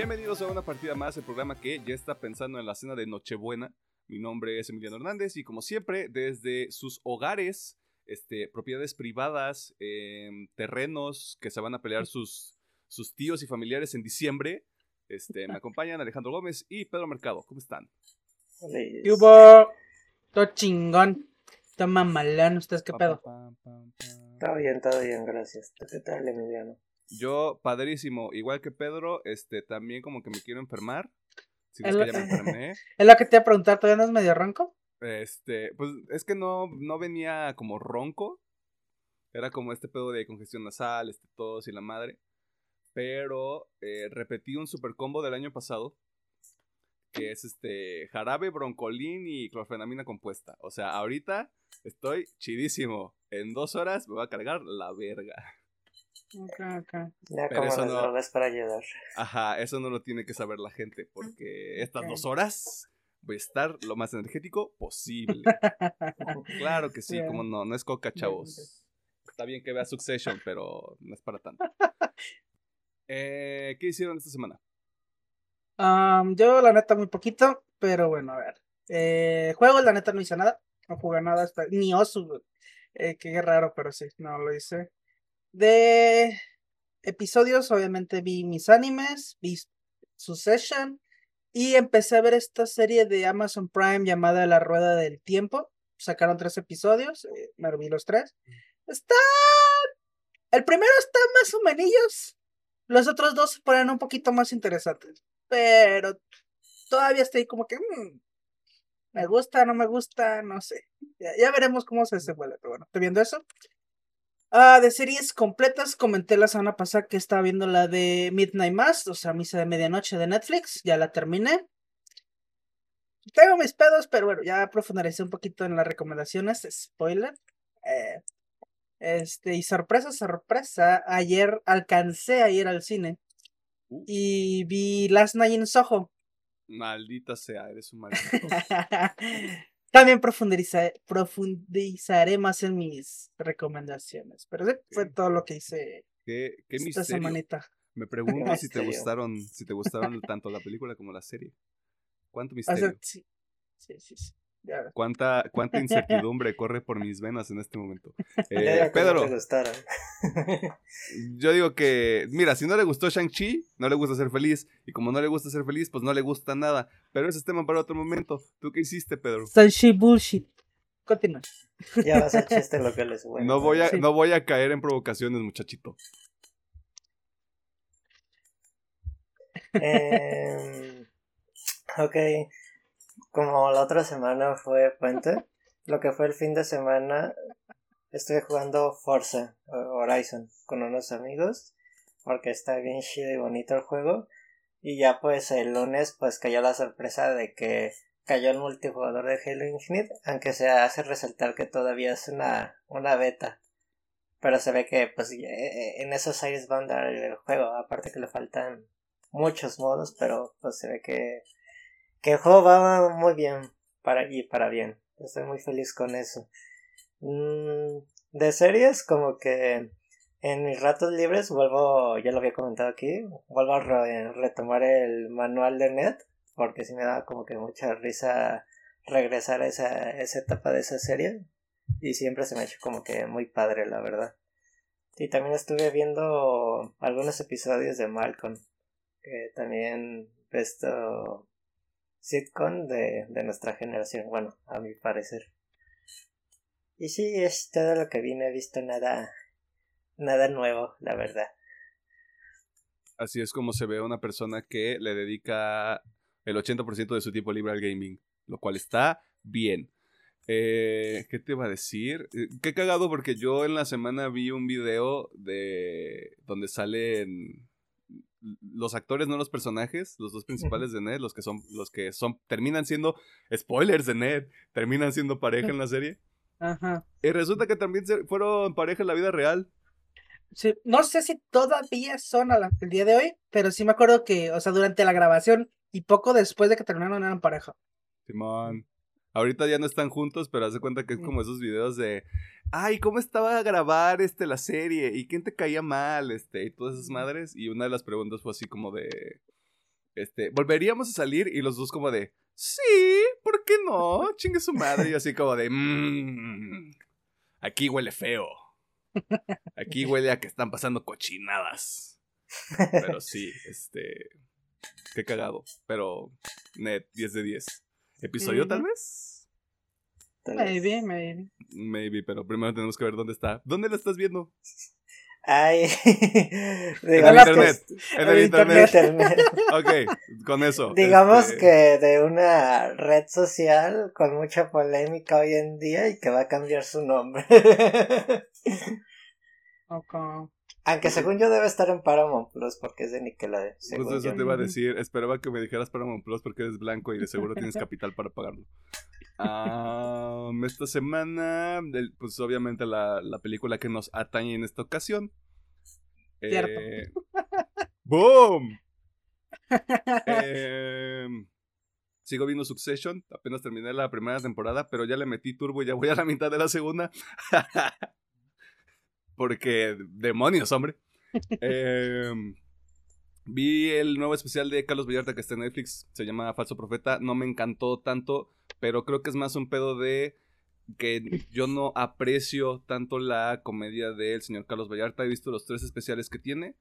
Bienvenidos a una partida más, el programa que ya está pensando en la cena de Nochebuena. Mi nombre es Emiliano Hernández y como siempre, desde sus hogares, este, propiedades privadas, em, terrenos que se van a pelear sus, sus tíos y familiares en diciembre, este, me acompañan Alejandro Gómez y Pedro Mercado. ¿Cómo están? ¿Qué hubo? Todo chingón. Todo mamalón. ¿Ustedes qué pedo? Todo bien, todo bien, gracias. ¿Tú ¿Qué tal, Emiliano? Yo, padrísimo, igual que Pedro, este, también como que me quiero enfermar. Si es El- que ya me enfermé. Es lo que te iba a preguntar. ¿Todavía no es medio ronco? Este, pues es que no, no venía como ronco. Era como este pedo de congestión nasal, este tos y la madre. Pero eh, repetí un super combo del año pasado. Que es este jarabe, broncolín y clorfenamina compuesta. O sea, ahorita estoy chidísimo. En dos horas me va a cargar la verga. Ok, ok. Ya Pero como eso las no- drogas para ayudar. Ajá, eso no lo tiene que saber la gente. Porque estas dos horas voy a estar lo más energético posible. Claro que sí, como no, no es coca, chavos. Está bien que vea Succession, pero no es para tanto. Eh, ¿Qué hicieron esta semana? Am, yo, la neta, muy poquito. Pero bueno, a ver. Eh, juegos, la neta, no hice nada. No jugué nada hasta. Ni Osu. Eh, qué raro, pero sí, no lo hice. De episodios, obviamente vi mis animes, vi Succession. Y empecé a ver esta serie de Amazon Prime llamada La Rueda del Tiempo. Sacaron tres episodios, eh, me vi los tres. Está. El primero está más o menos. Los otros dos se ponen un poquito más interesantes. Pero todavía estoy como que. mm, me gusta, no me gusta, no sé. Ya, ya veremos cómo se desenvuelve. Pero bueno, estoy viendo eso. Ah, de series completas, comenté la semana pasada que estaba viendo la de Midnight Mass, o sea, Misa de Medianoche de Netflix. Ya la terminé. Tengo mis pedos, pero bueno, ya profundicé un poquito en las recomendaciones. Spoiler. Eh, este, y sorpresa, sorpresa. Ayer alcancé a ir al cine Uh. y vi Last Night in Soho. Maldita sea, eres un maldito. También profundiza- profundizaré más en mis recomendaciones. Pero sí, fue todo lo que hice ¿Qué, qué esta misterio? semanita. Me pregunto si te gustaron, si te gustaron tanto la película como la serie. ¿Cuánto O sea, misterio? sí, sí, sí, sí. ¿Cuánta, cuánta incertidumbre corre por mis venas en este momento? Eh, Pedro, gustaron. yo digo que, mira, si no le gustó Shang-Chi, no le gusta ser feliz. Y como no le gusta ser feliz, pues no le gusta nada. Pero ese es tema para otro momento. ¿Tú qué hiciste, Pedro? Sanshi bullshit. Continúa. ya vas a chiste lo que les bueno. No voy a, Sí. no voy a caer en provocaciones, muchachito. Em, ok. Como la otra semana fue puente, lo que fue el fin de semana, estuve jugando Forza eh, Horizon con unos amigos, porque está bien chido y bonito el juego. Y ya pues el lunes pues cayó la sorpresa de que cayó el multijugador de Halo Infinite, aunque se hace resaltar que todavía es una, una beta. Pero se ve que pues eh, eh, en esos aires va a andar el juego, aparte que le faltan muchos modos, pero pues se ve que, que el juego va muy bien para y para bien. Estoy muy feliz con eso. Mm, de series, como que en mis ratos libres vuelvo, ya lo había comentado aquí, vuelvo a re- retomar el manual de Net, porque sí me da como que mucha risa regresar a esa, esa etapa de esa serie. Y siempre se me ha hecho como que muy padre, la verdad. Y también estuve viendo algunos episodios de Malcolm que también esto sitcom de, de nuestra generación, bueno, a mi parecer. Y sí, es todo lo que vi, no he visto nada, nada nuevo, la verdad. Así es como se ve una persona que le dedica el 80% de su tiempo libre al gaming, lo cual está bien. Eh, ¿Qué te iba a decir? Eh, Qué cagado porque yo en la semana vi un video de donde salen los actores, no los personajes, los dos principales de Ned, los que son, los que son, terminan siendo spoilers de Ned, terminan siendo pareja en la serie. Ajá. Y resulta que también se- fueron pareja en la vida real. Sí, no sé si todavía son a la- el día de hoy, pero sí me acuerdo que, o sea, durante la grabación y poco después de que terminaron eran pareja. Simón. Ahorita ya no están juntos, pero haz de cuenta que es como esos videos de, ay, ¿cómo estaba a grabar este la serie? ¿Y quién te caía mal? Este, y todas esas madres. Y una de las preguntas fue así como de, Este, volveríamos a salir y los dos como de, sí, ¿por qué no? Chingue su madre. Y así como de, mmm, aquí huele feo. Aquí huele a que están pasando cochinadas. Pero sí, este, qué cagado. Pero, net, 10 de 10. ¿Episodio tal vez? Maybe, maybe. Maybe, pero primero tenemos que ver dónde está. ¿Dónde lo estás viendo? Ay, En el digamos que internet. En el el internet. internet. Ok, con eso. Digamos este, que de una red social con mucha polémica hoy en día y que va a cambiar su nombre. Ok. Aunque según yo debe estar en Paramount Plus porque es de Nickelodeon. Justo eso yo. te iba a decir. Esperaba que me dijeras Paramount Plus porque eres blanco y de seguro tienes capital para pagarlo. Ah, esta semana, el- pues obviamente la, la película que nos atañe en esta ocasión. Cierto. Eh, ¡Boom! Em, sigo viendo Succession. Apenas terminé la primera temporada, pero ya le metí turbo y ya voy a la mitad de la segunda. Porque, demonios, hombre. Em, vi el nuevo especial de Carlos Vallarta que está en Netflix. Se llama Falso Profeta. No me encantó tanto, pero creo que es más un pedo de que yo no aprecio tanto la comedia del señor Carlos Vallarta. He visto los tres especiales que tiene.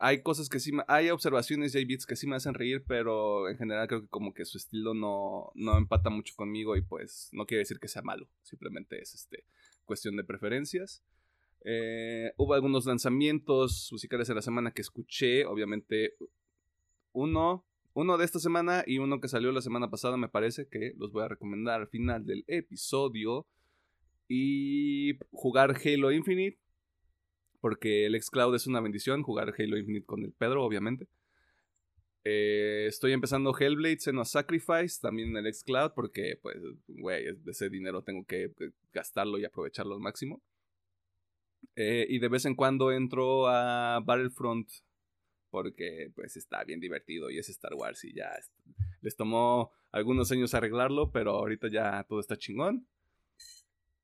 Hay cosas que sí, me- hay observaciones y hay bits que sí me hacen reír, pero en general creo que como que su estilo no, no empata mucho conmigo y pues no quiere decir que sea malo, simplemente es este, cuestión de preferencias. Eh, hubo algunos lanzamientos musicales de la semana que escuché, obviamente uno, uno de esta semana y uno que salió la semana pasada me parece que los voy a recomendar al final del episodio y jugar Halo Infinite porque el xCloud es una bendición jugar Halo Infinite con el Pedro obviamente. Eh, estoy empezando Hellblade Senua's Sacrifice también en el xCloud porque pues güey, ese dinero tengo que gastarlo y aprovecharlo al máximo. Eh, y de vez en cuando entro a Battlefront porque pues está bien divertido y es Star Wars y ya es- les tomó algunos años arreglarlo, pero ahorita ya todo está chingón.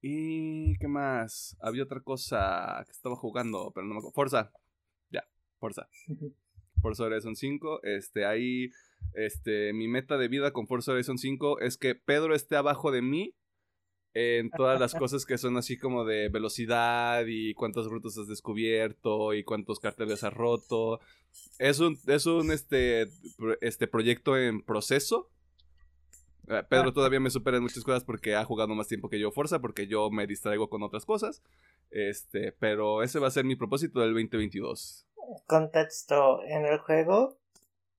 ¿Y qué más? Había otra cosa que estaba jugando, pero no me acuerdo. Forza. Ya, Forza. Forza Horizon 5. Este, ahí, este, mi meta de vida con Forza Horizon 5 es que Pedro esté abajo de mí en todas las cosas que son así como de velocidad y cuántas rutas has descubierto y cuántos carteles has roto. Es un, es un este, este proyecto en proceso. Eh, Pedro todavía me supera en muchas cosas porque ha jugado más tiempo que yo Forza, porque yo me distraigo con otras cosas. Este, pero ese va a ser mi propósito del 2022. Contexto, en el juego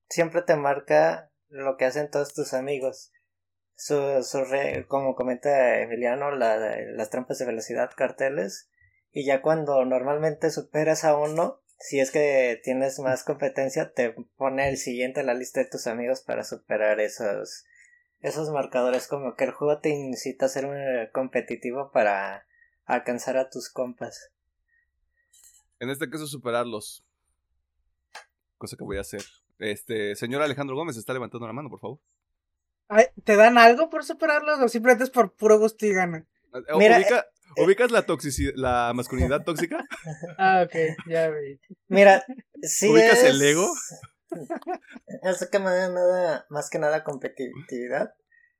siempre te marca lo que hacen todos tus amigos. Su, su re- como comenta Emiliano, la- las trampas de velocidad, carteles. Y ya cuando normalmente superas a uno, si es que tienes más competencia, te pone el siguiente en la lista de tus amigos para superar esos, esos marcadores. Como que el juego te incita a ser eh, competitivo para alcanzar a tus compas. En este caso, superarlos. Cosa que voy a hacer. Este, señor Alejandro Gómez está levantando la mano, por favor. ¿Te dan algo por superarlos o simplemente es por puro gusto y gana? Eh, Mira, ubica- ¿Ubicas la toxicidad, la masculinidad tóxica? Ah, ok, ya vi. Mira, sí ¿Ubicas es... el ego? Es que me da nada, más que nada competitividad.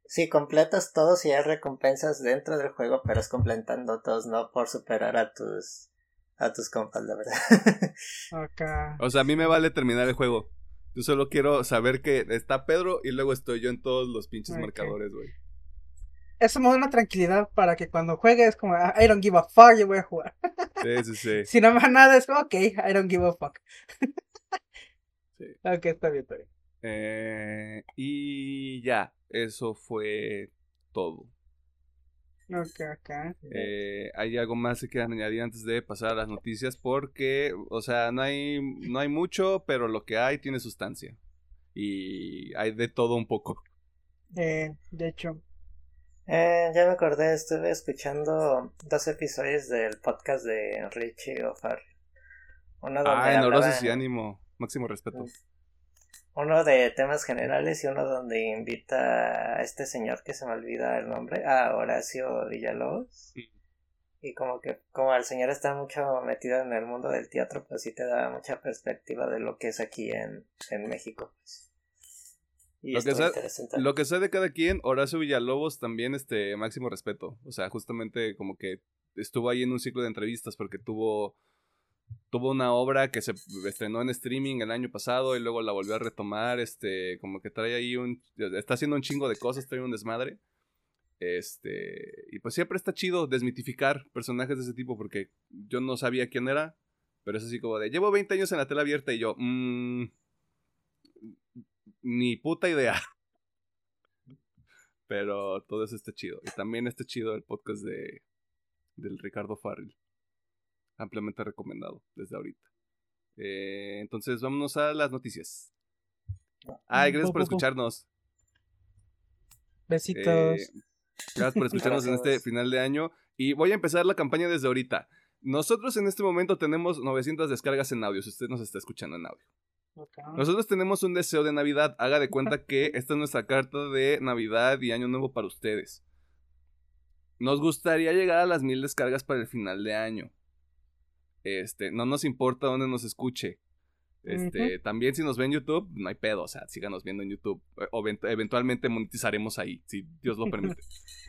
Si completas todos y hay recompensas dentro del juego, pero es completando todos, no por superar a tus a tus compas, la verdad. O sea, a mí me vale terminar el juego. Yo solo quiero saber que está Pedro y luego estoy yo en todos los pinches marcadores, güey. Eso me da una tranquilidad para que cuando juegue es como, "Ah, I don't give a fuck, yo voy a jugar. Sí, sí, sí. Si no da nada, es como, ok, I don't give a fuck. Sí. Ok, está bien, está bien. Eh, y ya, eso fue todo. Ok, ok. Eh, ¿Hay algo más que quieran añadir antes de pasar a las noticias? Porque, o sea, no hay, no hay mucho, pero lo que hay tiene sustancia. Y hay de todo un poco. Eh, de hecho, Eh, ya me acordé, estuve escuchando dos episodios del podcast de Richie O'Farrell. Uno donde Ah, en neurosis y ánimo. Máximo respeto. Uno de temas generales y uno donde invita a este señor que se me olvida el nombre, a Horacio Villalobos. Sí. Y como que, como el señor está mucho metido en el mundo del teatro, pues sí te da mucha perspectiva de lo que es aquí en, en México. pues. Y Lo que, sea, interesante. lo que sea de cada quien, Horacio Villalobos también, este, máximo respeto. O sea, justamente como que estuvo ahí en un ciclo de entrevistas porque tuvo, tuvo una obra que se estrenó en streaming el año pasado y luego la volvió a retomar, este, como que trae ahí un, está haciendo un chingo de cosas, trae un desmadre. Este, y pues siempre está chido desmitificar personajes de ese tipo porque yo no sabía quién era, pero es así como de, llevo 20 años en la tela abierta y yo, mmm, ni puta idea. Pero todo eso está chido. Y también está chido el podcast de del Ricardo Farrell. Ampliamente recomendado desde ahorita. Eh, entonces, vámonos a las noticias. Ay, gracias por escucharnos. Besitos. Eh, gracias por escucharnos en este final de año. Y voy a empezar la campaña desde ahorita. Nosotros en este momento tenemos 900 descargas en audio, si usted nos está escuchando en audio. Nosotros tenemos un deseo de Navidad. Haga de cuenta que esta es nuestra carta de Navidad y Año Nuevo para ustedes. Nos gustaría llegar a las mil descargas para el final de año. Este, no nos importa dónde nos escuche. Este, también si nos ven en YouTube, no hay pedo, o sea, síganos viendo en YouTube. Eh, O event- eventualmente monetizaremos ahí, si Dios lo permite.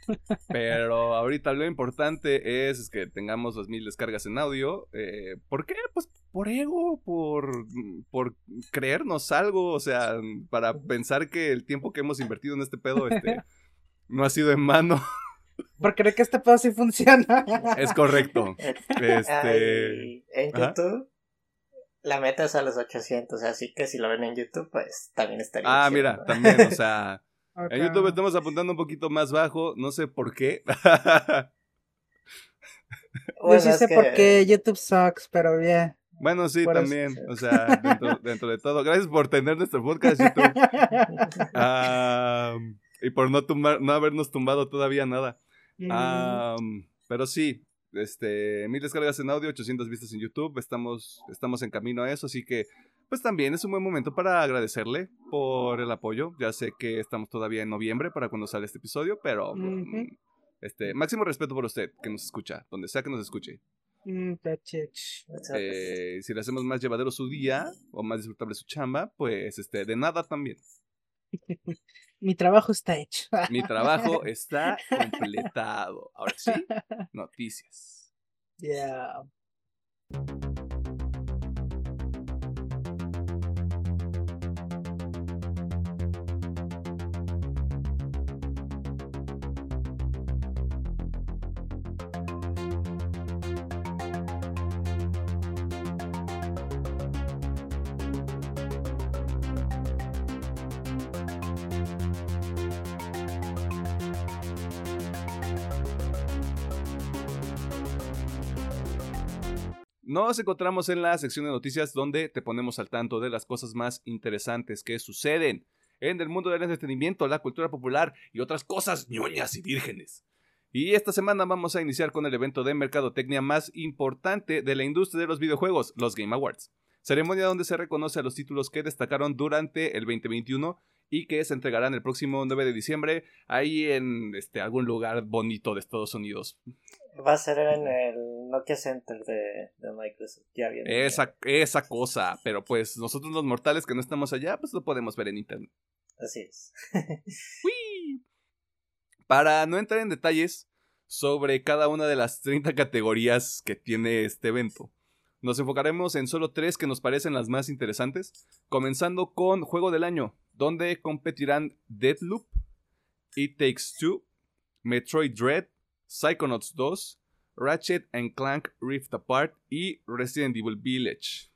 Pero ahorita lo importante es que tengamos las mil descargas en audio. Eh, ¿Por qué? Pues por ego, por, por creernos algo, o sea, para pensar que el tiempo que hemos invertido en este pedo este, no ha sido en mano. Por creer que este pedo sí funciona. es correcto. Este, Ay, en ajá. YouTube la meta es a los 800, así que si lo ven en YouTube, pues también estaría ah, mira, también, o sea, en YouTube estamos apuntando un poquito más bajo, no sé por qué. Yo Bueno, sí sé que- por qué YouTube sucks, pero bien. bueno, sí, Por eso. también, o sea, dentro, dentro de todo. Gracias por tener nuestro podcast, YouTube. Ah, y por no, tumbar, no habernos tumbado todavía nada. Mm, Am, pero sí, este, mil descargas en audio, 800 vistas en YouTube, estamos, estamos en camino a eso, así que pues también es un buen momento para agradecerle por el apoyo. Ya sé que estamos todavía en noviembre para cuando sale este episodio, pero mm, Ujú. este, máximo respeto por usted que nos escucha, donde sea que nos escuche. mm. Eh, si le hacemos más llevadero su día o más disfrutable su chamba, pues este, de nada también. Mi trabajo está hecho. Mi trabajo está completado. Ahora sí, noticias. Yeah. Nos encontramos en la sección de noticias donde te ponemos al tanto de las cosas más interesantes que suceden en el mundo del entretenimiento, la cultura popular y otras cosas ñoñas y vírgenes. Y esta semana vamos a iniciar con el evento de mercadotecnia más importante de la industria de los videojuegos, los Game Awards. Ceremonia donde se reconoce a los títulos que destacaron durante el 2021 y que se entregarán el próximo 9 de diciembre ahí en este, algún lugar bonito de Estados Unidos. Va a ser en el Nokia Center de, de Microsoft. Ya viene. Esa, esa cosa, pero pues nosotros los mortales que no estamos allá, pues lo podemos ver en internet. Así es. ¡Uy! Para no entrar en detalles sobre cada una de las 30 categorías que tiene este evento, nos enfocaremos en solo tres que nos parecen las más interesantes, comenzando con Juego del Año, donde competirán Deadloop, It Takes Two, Metroid Dread, Psychonauts 2, Ratchet and Clank Rift Apart y Resident Evil Village.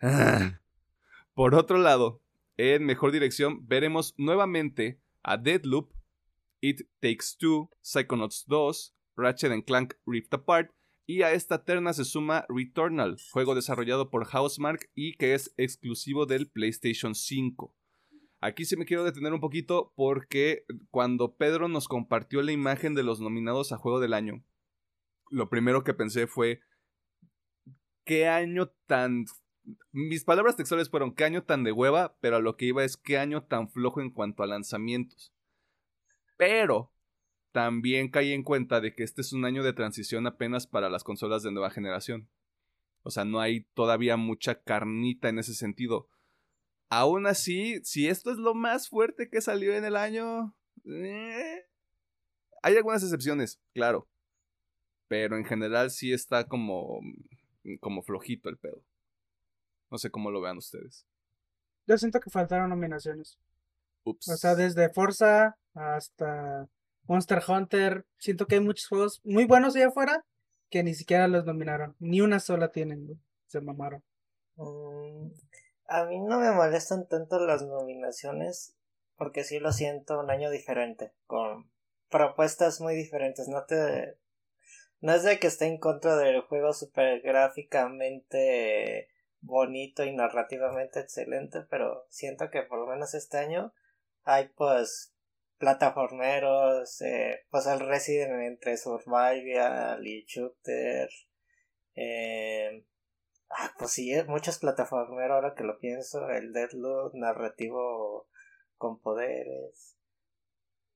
Por otro lado, en mejor dirección veremos nuevamente a Deadloop, It Takes Two, Psychonauts 2, Ratchet and Clank Rift Apart y a esta terna se suma Returnal, juego desarrollado por Housemark y que es exclusivo del PlayStation 5. Aquí sí me quiero detener un poquito porque cuando Pedro nos compartió la imagen de los nominados a Juego del Año, lo primero que pensé fue, ¿qué año tan... Mis palabras textuales fueron, ¿qué año tan de hueva? Pero a lo que iba es, ¿qué año tan flojo en cuanto a lanzamientos? Pero también caí en cuenta de que este es un año de transición apenas para las consolas de nueva generación. O sea, no hay todavía mucha carnita en ese sentido. Aún así, si esto es lo más fuerte que salió en el año, eh, hay algunas excepciones, claro. Pero en general sí está como, como flojito el pedo. No sé cómo lo vean ustedes. Yo siento que faltaron nominaciones. Ups. O sea, desde Forza hasta Monster Hunter. Siento que hay muchos juegos muy buenos allá afuera que ni siquiera los nominaron. Ni una sola tienen. Se mamaron. Mm, a mí no me molestan tanto las nominaciones porque sí lo siento un año diferente, con propuestas muy diferentes. No te no es de que esté en contra del juego super gráficamente bonito y narrativamente excelente, pero siento que por lo menos este año hay pues plataformeros, eh, pues el Resident entre Survival y Shooter, eh, ah, pues sí, muchos plataformeros ahora que lo pienso, el Deadloop narrativo con poderes.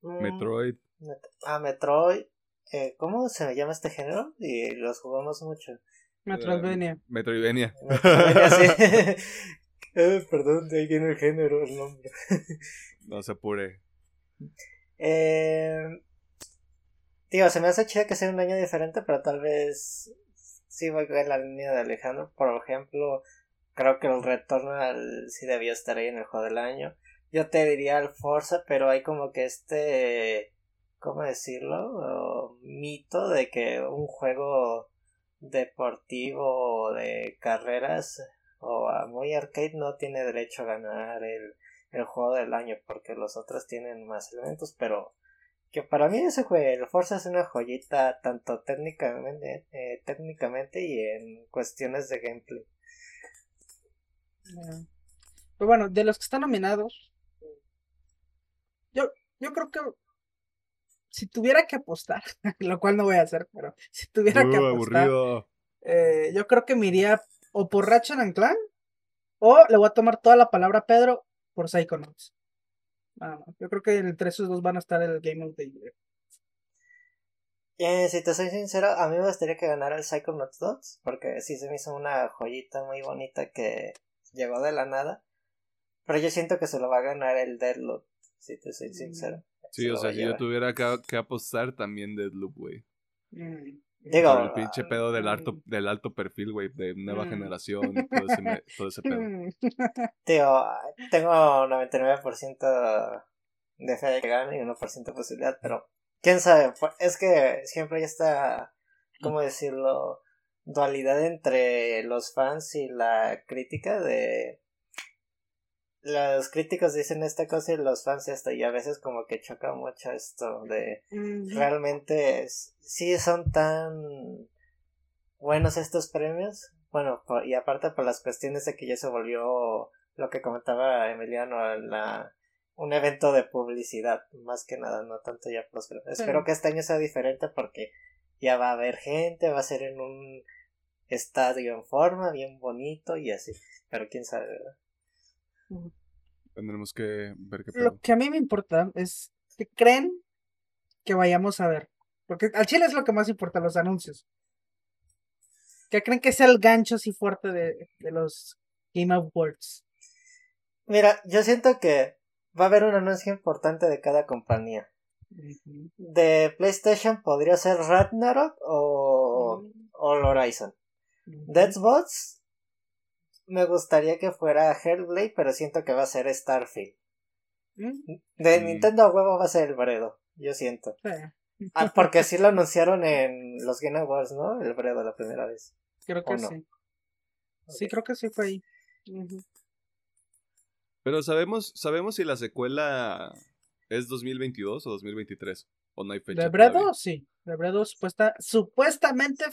Mm, Metroid. Met- ah, Metroid. Eh, ¿Cómo se llama este género? Y los jugamos mucho. Metroidvania. Metroidvania. Metroidvania, sí. Eh, perdón, de ahí viene el género, el nombre. No se apure. Eh, digo, se me hace chido que sea un año diferente, pero tal vez sí voy en la línea de Alejandro. Por ejemplo, creo que el Returnal sí debió estar ahí en el juego del año. Yo te diría el Forza, pero hay como que este, ¿cómo decirlo? Mito de que un juego deportivo de carreras o muy arcade no tiene derecho a ganar el, el juego del año porque los otros tienen más elementos, pero que para mí ese juego, el Forza es una joyita tanto técnicamente, eh, técnicamente y en cuestiones de gameplay. Pero bueno, de los que están nominados, yo, yo creo que si tuviera que apostar, lo cual no voy a hacer, pero si tuviera que Uh, apostar, aburrido. eh, yo creo que me iría o por Ratchet and Clank o le voy a tomar toda la palabra a Pedro por Psychonauts. Nada más. Yo creo que entre esos dos van a estar el Game of the Year. Eh, si te soy sincero, a mí me gustaría que ganara el Psychonauts 2, porque sí se me hizo una joyita muy bonita que llegó de la nada. Pero yo siento que se lo va a ganar el Deadloop, si te soy sincero. Sí, Se o sea, si yo tuviera que, que apostar también Deadloop, güey. Mm. Digo, Por el pinche pedo del alto, mm. del alto perfil, güey, de nueva Mm. generación, y todo ese, todo ese pedo. Mm. Tío, tengo 99% de fe de que gane y 1% de posibilidad, pero quién sabe, Fu- es que siempre hay esta, ¿cómo decirlo? Dualidad entre los fans y la crítica de... Los críticos dicen esta cosa y los fans esto, y a veces como que choca mucho esto de Mm. realmente es- sí son tan buenos estos premios. Bueno, por- y aparte por las cuestiones de que ya se volvió lo que comentaba Emiliano, la, un evento de publicidad, más que nada, no tanto ya por los premios. Espero que este año sea diferente porque ya va a haber gente, va a ser en un estadio en forma, bien bonito y así. Pero quién sabe, ¿verdad? Tendremos que ver qué pedo. Lo que a mí me importa es que creen que vayamos a ver. Porque al chile es lo que más importa, los anuncios. Que creen que sea el gancho así fuerte de, de los Game Awards. Mira, yo siento que va a haber un anuncio importante de cada compañía. De PlayStation podría ser Ragnarok o, o el Horizon. Ujú. Me gustaría que fuera Hellblade, pero siento que va a ser Starfield. Mm, De Mm. Nintendo a huevo va a ser el Bredo, yo siento. sí. Ah, porque sí lo anunciaron en los Game Awards, ¿no? El Bredo la primera vez. Creo que sí. Sí, creo que sí fue ahí. Pero sabemos, sabemos si la secuela es 2022 o 2023. O no hay fecha. De todavía? Bredo, sí. De Bredo supuesta, supuestamente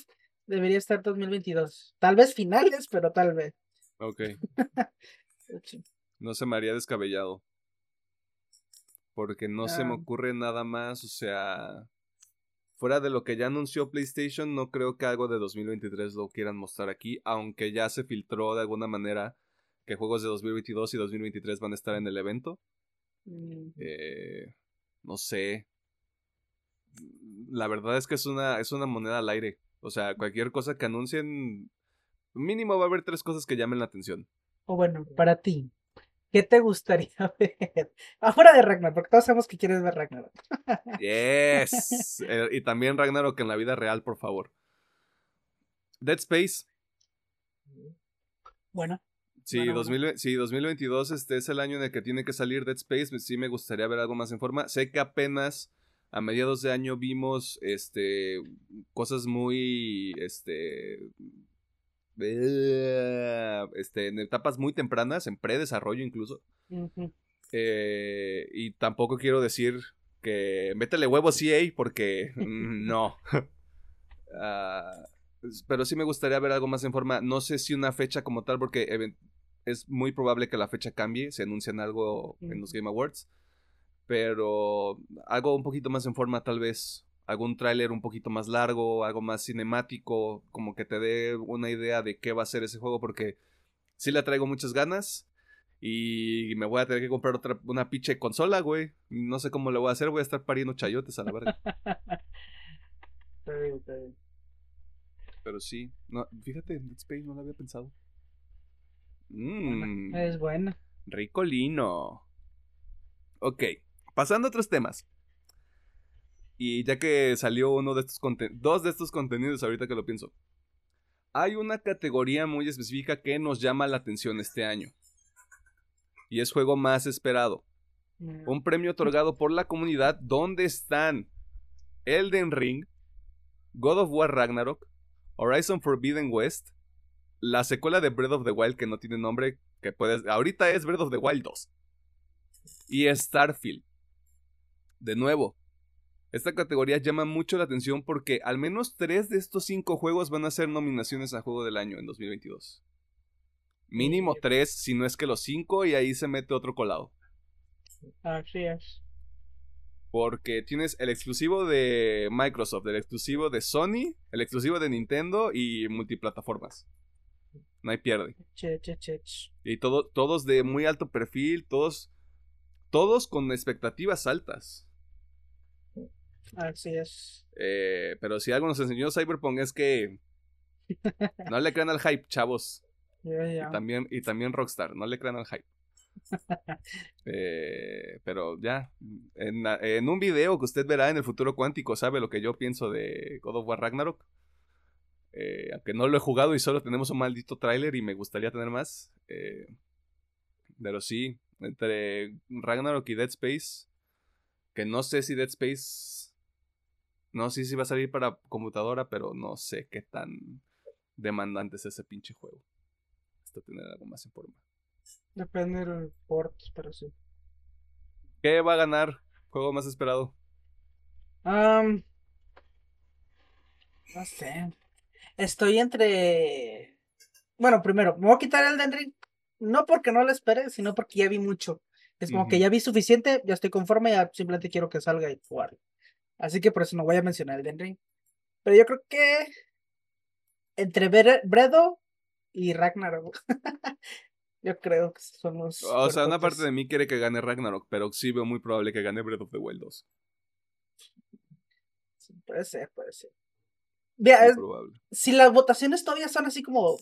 debería estar 2022. Tal vez finales, pero tal vez. Ok. No se me haría descabellado. Porque no se me Ah. ocurre nada más, o sea... Fuera de lo que ya anunció PlayStation, no creo que algo de 2023 lo quieran mostrar aquí, aunque ya se filtró de alguna manera que juegos de 2022 y 2023 van a estar en el evento. Mm, Eh, no sé. La verdad es que es una, es una moneda al aire. O sea, cualquier cosa que anuncien, mínimo va a haber tres cosas que llamen la atención. O bueno, para ti, ¿Qué te gustaría ver? Afuera de Ragnarok, porque todos sabemos que quieres ver Ragnarok. Yes. Eh, y también Ragnarok en la vida real, por favor. Dead Space. Bueno. Sí, Bueno, bueno. 2000 sí, 2022 este es el año en el que tiene que salir Dead Space. Sí me gustaría ver algo más en forma. Sé que apenas a mediados de año vimos este cosas muy este este en etapas muy tempranas, en predesarrollo incluso. Eh, y tampoco quiero decir que métele huevos EA porque no. Ah, pero sí me gustaría ver algo más en forma. No sé si una fecha como tal, porque es muy probable que la fecha cambie, se anuncian algo en los. Game Awards. Pero algo un poquito más en forma, tal vez. Algún tráiler un poquito más largo, algo más cinemático, como que te dé una idea de qué va a ser ese juego, porque sí le traigo muchas ganas. Y me voy a tener que comprar otra, una pinche consola, güey. No sé cómo le voy a hacer, voy a estar pariendo chayotes a la verga. Está bien, está bien. Pero sí, no, fíjate, en Dead Space no lo había pensado. Mmm, Es buena. ricolino. Ok, pasando a otros temas. Y ya que salió uno de estos dos de estos contenidos ahorita que lo pienso. Hay una categoría muy específica que nos llama la atención este año. Y es juego más esperado. Mm, Un premio otorgado por la comunidad donde están Elden Ring, God of War Ragnarok, Horizon Forbidden West, la secuela de Breath of the Wild que no tiene nombre, que puedes ahorita es Breath of the Wild 2 y Starfield. De nuevo, esta categoría llama mucho la atención porque al menos tres de estos cinco juegos van a ser nominaciones a Juego del Año en 2022. Mínimo tres, si no es que los cinco, y ahí se mete otro colado. Así es. Porque tienes el exclusivo de Microsoft, el exclusivo de Sony, el exclusivo de Nintendo y multiplataformas. No hay pierde. Che, che, che, che. Y todo, todos de muy alto perfil, todos, todos con expectativas altas. Así es. Eh, pero si algo nos enseñó Cyberpunk es que no le crean al hype, chavos. Y también, y también Rockstar, no le crean al hype. Eh, pero ya, en un video que usted verá en el futuro cuántico, sabe lo que yo pienso de God of War Ragnarok. Eh, aunque no lo he jugado y solo tenemos un maldito tráiler y me gustaría tener más. eh, pero sí, entre Ragnarok y Dead Space, que no sé si Dead Space, no sé si va a salir para computadora, pero no sé qué tan demandante es ese pinche juego. Hasta tener algo más en forma. Depende del port, pero sí. ¿Qué va a ganar? Juego más esperado. No sé. Estoy entre. Bueno, primero, me voy a quitar el Ring. No porque no lo espere, sino porque ya vi mucho. Es como que ya vi suficiente, ya estoy conforme, ya simplemente quiero que salga y jugar. Así que por eso no voy a mencionar el Ring. Pero yo creo que. Entre Bre- Bredo y Ragnarok. yo creo que son los. O sea, una parte de mí quiere que gane Ragnarok, pero sí veo muy probable que gane Breath of the Wild 2. Sí, puede ser, puede ser. Vea, es- si las votaciones todavía son así como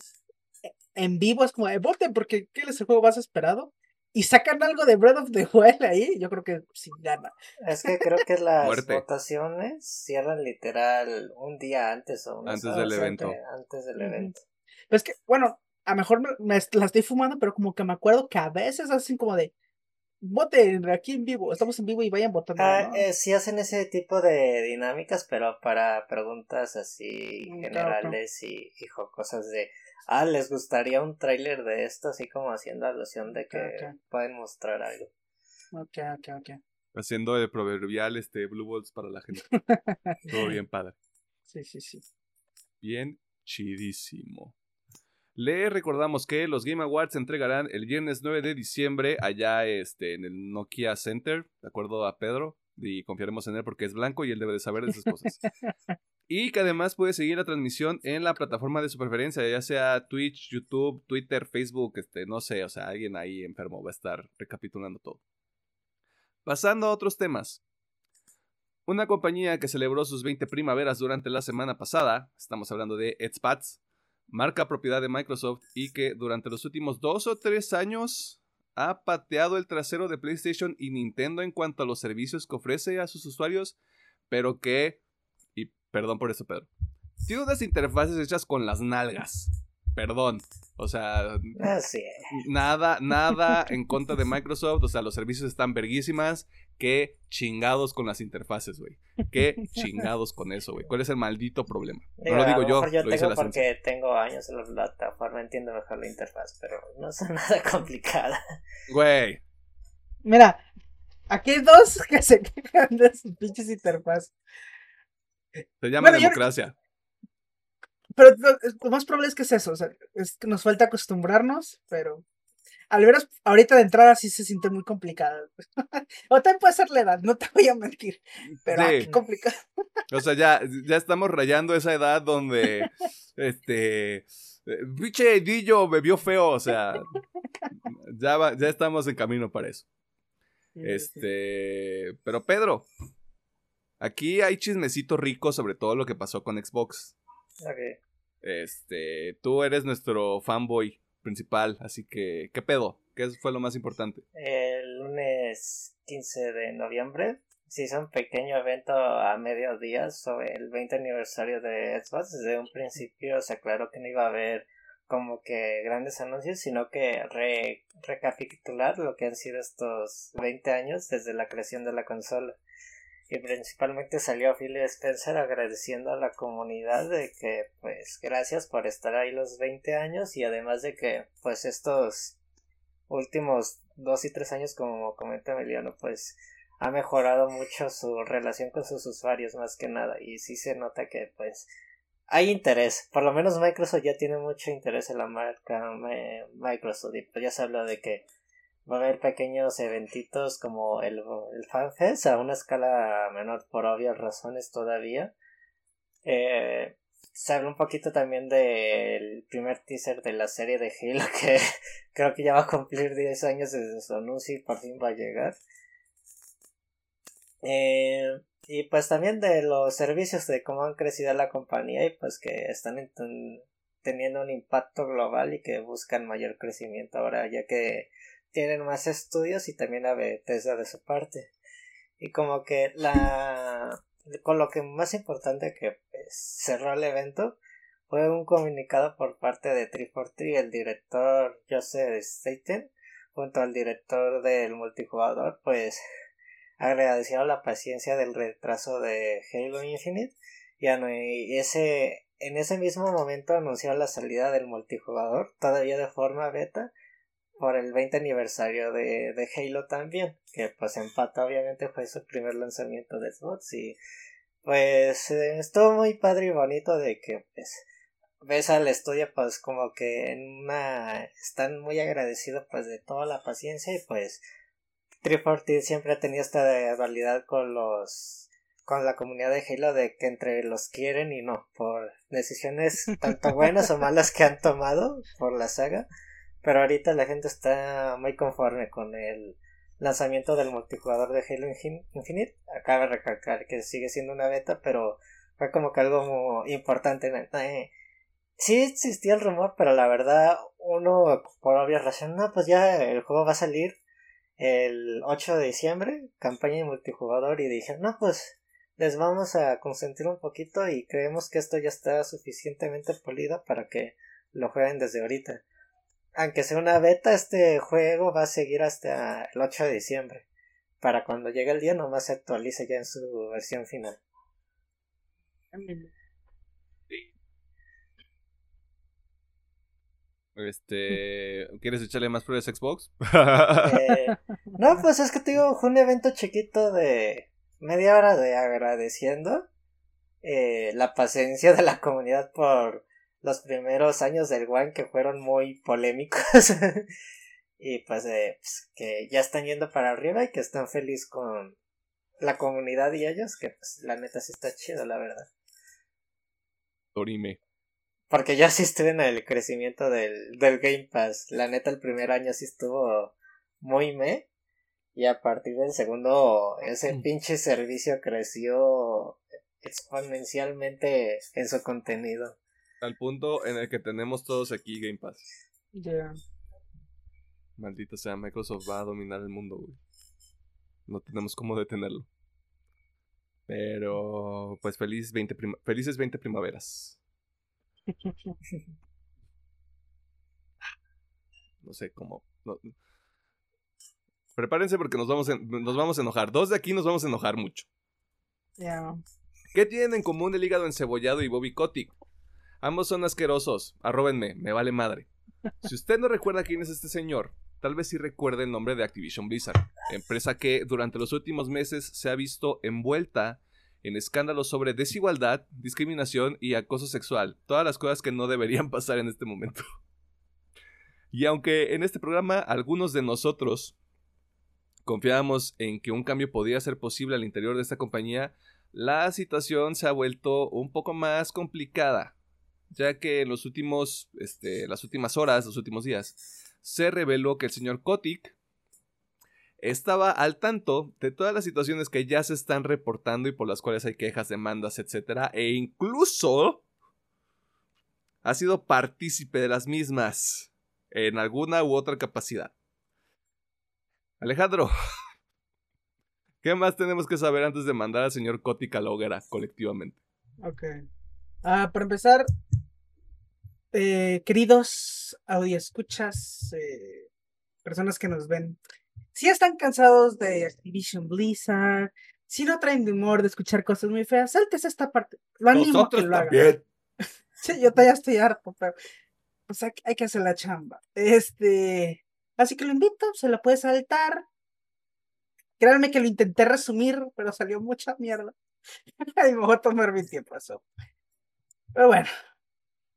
en vivo, es como, voten porque ¿qué es el juego más esperado? Y sacan algo de Breath of the Wild ahí, yo creo que sí gana. Es que creo que las Muerte. votaciones cierran literal un día antes o unas Antes del evento. ante- Antes del Ujú. evento. Pero es que, bueno, a lo mejor me, me la estoy fumando, pero como que me acuerdo que a veces hacen como de, voten aquí en vivo, estamos en vivo y vayan votando. Ah, ¿no? eh, sí hacen ese tipo de dinámicas, pero para preguntas así Mm, claro, claro. generales y, y jocosas de, ah, ¿les gustaría un tráiler de esto? Así como haciendo alusión de que pueden mostrar algo. Ok, ok, ok. Haciendo el proverbial este Blue Balls para la gente. Todo bien padre. Sí, sí, sí. Bien chidísimo. Le recordamos que los Game Awards se entregarán el viernes 9 de diciembre allá este, en el Nokia Center, de acuerdo a Pedro, y confiaremos en él porque es blanco y él debe de saber de esas cosas. y que además puede seguir la transmisión en la plataforma de su preferencia, ya sea Twitch, YouTube, Twitter, Facebook, este, no sé, o sea, alguien ahí enfermo va a estar recapitulando todo. Pasando a otros temas. Una compañía que celebró sus 20 primaveras durante la semana pasada, estamos hablando de Expats, marca propiedad de Microsoft y que durante los últimos dos o tres años ha pateado el trasero de PlayStation y Nintendo en cuanto a los servicios que ofrece a sus usuarios, pero que, perdón por eso, Pedro, tiene unas interfaces hechas con las nalgas. Perdón. O sea, nada, nada en contra de Microsoft. O sea, los servicios están verguísimas. Qué chingados con las interfaces, güey. Qué chingados con eso, güey. ¿Cuál es el maldito problema? no lo digo yo. Yo tengo porque tengo años en la plataforma, entiendo mejor la interfaz, pero no es nada complicada. Güey. Mira, aquí hay dos que se quejan de sus pinches interfaz. Se llama democracia. Pero lo, más probable es que es eso, o sea, es que nos falta acostumbrarnos, pero al ver ahorita de entrada sí se siente muy complicado. o también puede ser la edad, no te voy a mentir, pero ah, qué complicado. o sea, ya, ya estamos rayando esa edad donde, este, pinche Dillo bebió feo, o sea, ya, ya estamos en camino para eso. Este, pero Pedro, aquí hay chismecito rico sobre todo lo que pasó con Xbox. Este, tú eres nuestro fanboy principal, así que, ¿qué pedo? ¿Qué fue lo más importante? El lunes 15 de noviembre se hizo un pequeño evento a mediodía sobre el 20 aniversario de Xbox. Desde un principio se aclaró que no iba a haber como que grandes anuncios, sino que recapitular lo que han sido estos 20 años desde la creación de la consola y principalmente salió Phil Spencer agradeciendo a la comunidad de que pues gracias por estar ahí los 20 años y además de que pues estos últimos dos y tres años como comenta Emiliano pues ha mejorado mucho su relación con sus usuarios más que nada. Y sí se nota que pues hay interés. Por lo menos Microsoft ya tiene mucho interés en la marca Microsoft. Y pues ya se habló de que va a haber pequeños eventitos como el, el FanFest a una escala menor por obvias razones todavía. Eh, se habla un poquito también del primer teaser de la serie de Halo que creo que ya va a cumplir 10 años desde su anuncio y por fin va a llegar. Eh, y pues también de los servicios de cómo han crecido la compañía y pues que están teniendo un impacto global y que buscan mayor crecimiento ahora ya que tienen más estudios y también a Bethesda de su parte. Y como que la con lo que más importante que pues, cerró el evento fue un comunicado por parte de 343, el director Joseph Staten, junto al director del multijugador, pues agradecieron la paciencia del retraso de Halo Infinite y ese en ese mismo momento anunció la salida del multijugador, todavía de forma beta, por el 20 aniversario de, de Halo también, que pues empata obviamente fue su primer lanzamiento de Xbox y pues eh, estuvo muy padre y bonito de que pues ves al estudio pues como que en una están muy agradecidos pues de toda la paciencia y pues 340 siempre ha tenido esta rivalidad con los con la comunidad de Halo de que entre los quieren y no por decisiones tanto buenas o malas que han tomado por la saga pero ahorita la gente está muy conforme con el lanzamiento del multijugador de Halo Infinite. Acaba de recalcar que sigue siendo una beta, pero fue como que algo muy importante. Eh, sí existía el rumor, pero la verdad, uno por obvias razones, no, pues ya el juego va a salir el 8 de diciembre, campaña de multijugador, y dije, no, pues les vamos a consentir un poquito y creemos que esto ya está suficientemente polido para que lo jueguen desde ahorita aunque sea una beta, este juego va a seguir hasta el 8 de diciembre. Para cuando llegue el día nomás se actualice ya en su versión final. Este, ¿quieres echarle más pruebas a Xbox? Eh, no, pues es que te digo, fue un evento chiquito de media hora de agradeciendo eh, la paciencia de la comunidad por los primeros años del One que fueron muy polémicos. Y pues, eh, pues, que ya están yendo para arriba y que están felices con la comunidad y ellos que pues la neta sí está chido la verdad. Dorime. Porque ya sí estuve en el crecimiento del, del Game Pass. La neta el primer año sí estuvo muy me. Y a partir del segundo ese mm. pinche servicio creció exponencialmente en su contenido al punto en el que tenemos todos aquí Game Pass. Ya. Maldita sea, Microsoft va a dominar el mundo, güey. No tenemos cómo detenerlo. Pero, pues feliz 20 felices 20 primaveras. No sé cómo. Prepárense porque nos vamos, a, nos vamos a enojar. Dos de aquí nos vamos a enojar mucho. ¿Qué tienen en común el hígado encebollado y Bobby Kotick? Ambos son asquerosos. Arróbenme, me vale madre. Si usted no recuerda quién es este señor, tal vez sí recuerde el nombre de Activision Blizzard, empresa que durante los últimos meses se ha visto envuelta en escándalos sobre desigualdad, discriminación y acoso sexual, todas las cosas que no deberían pasar en este momento. Y aunque en este programa algunos de nosotros confiábamos en que un cambio podía ser posible al interior de esta compañía, la situación se ha vuelto un poco más complicada, ya que en los últimos, este, las últimas horas, los últimos días, se reveló que el señor Kotick estaba al tanto de todas las situaciones que ya se están reportando y por las cuales hay quejas, demandas, etc. E incluso ha sido partícipe de las mismas en alguna u otra capacidad. Alejandro, ¿qué más tenemos que saber antes de mandar al señor Kotick a la hoguera colectivamente? Ok. Ah, para empezar, eh, queridos escuchas, eh, personas que nos ven, si están cansados de Activision Blizzard, si no traen de humor de escuchar cosas muy feas, saltes esta parte. Lo animo que lo hagan. sí, yo ya estoy harto, pero pues hay, hay, que hacer la chamba. Este, así que lo invito, se lo puede saltar. Créanme que lo intenté resumir, pero salió mucha mierda. y me voy a tomar mi tiempo eso. Pero bueno,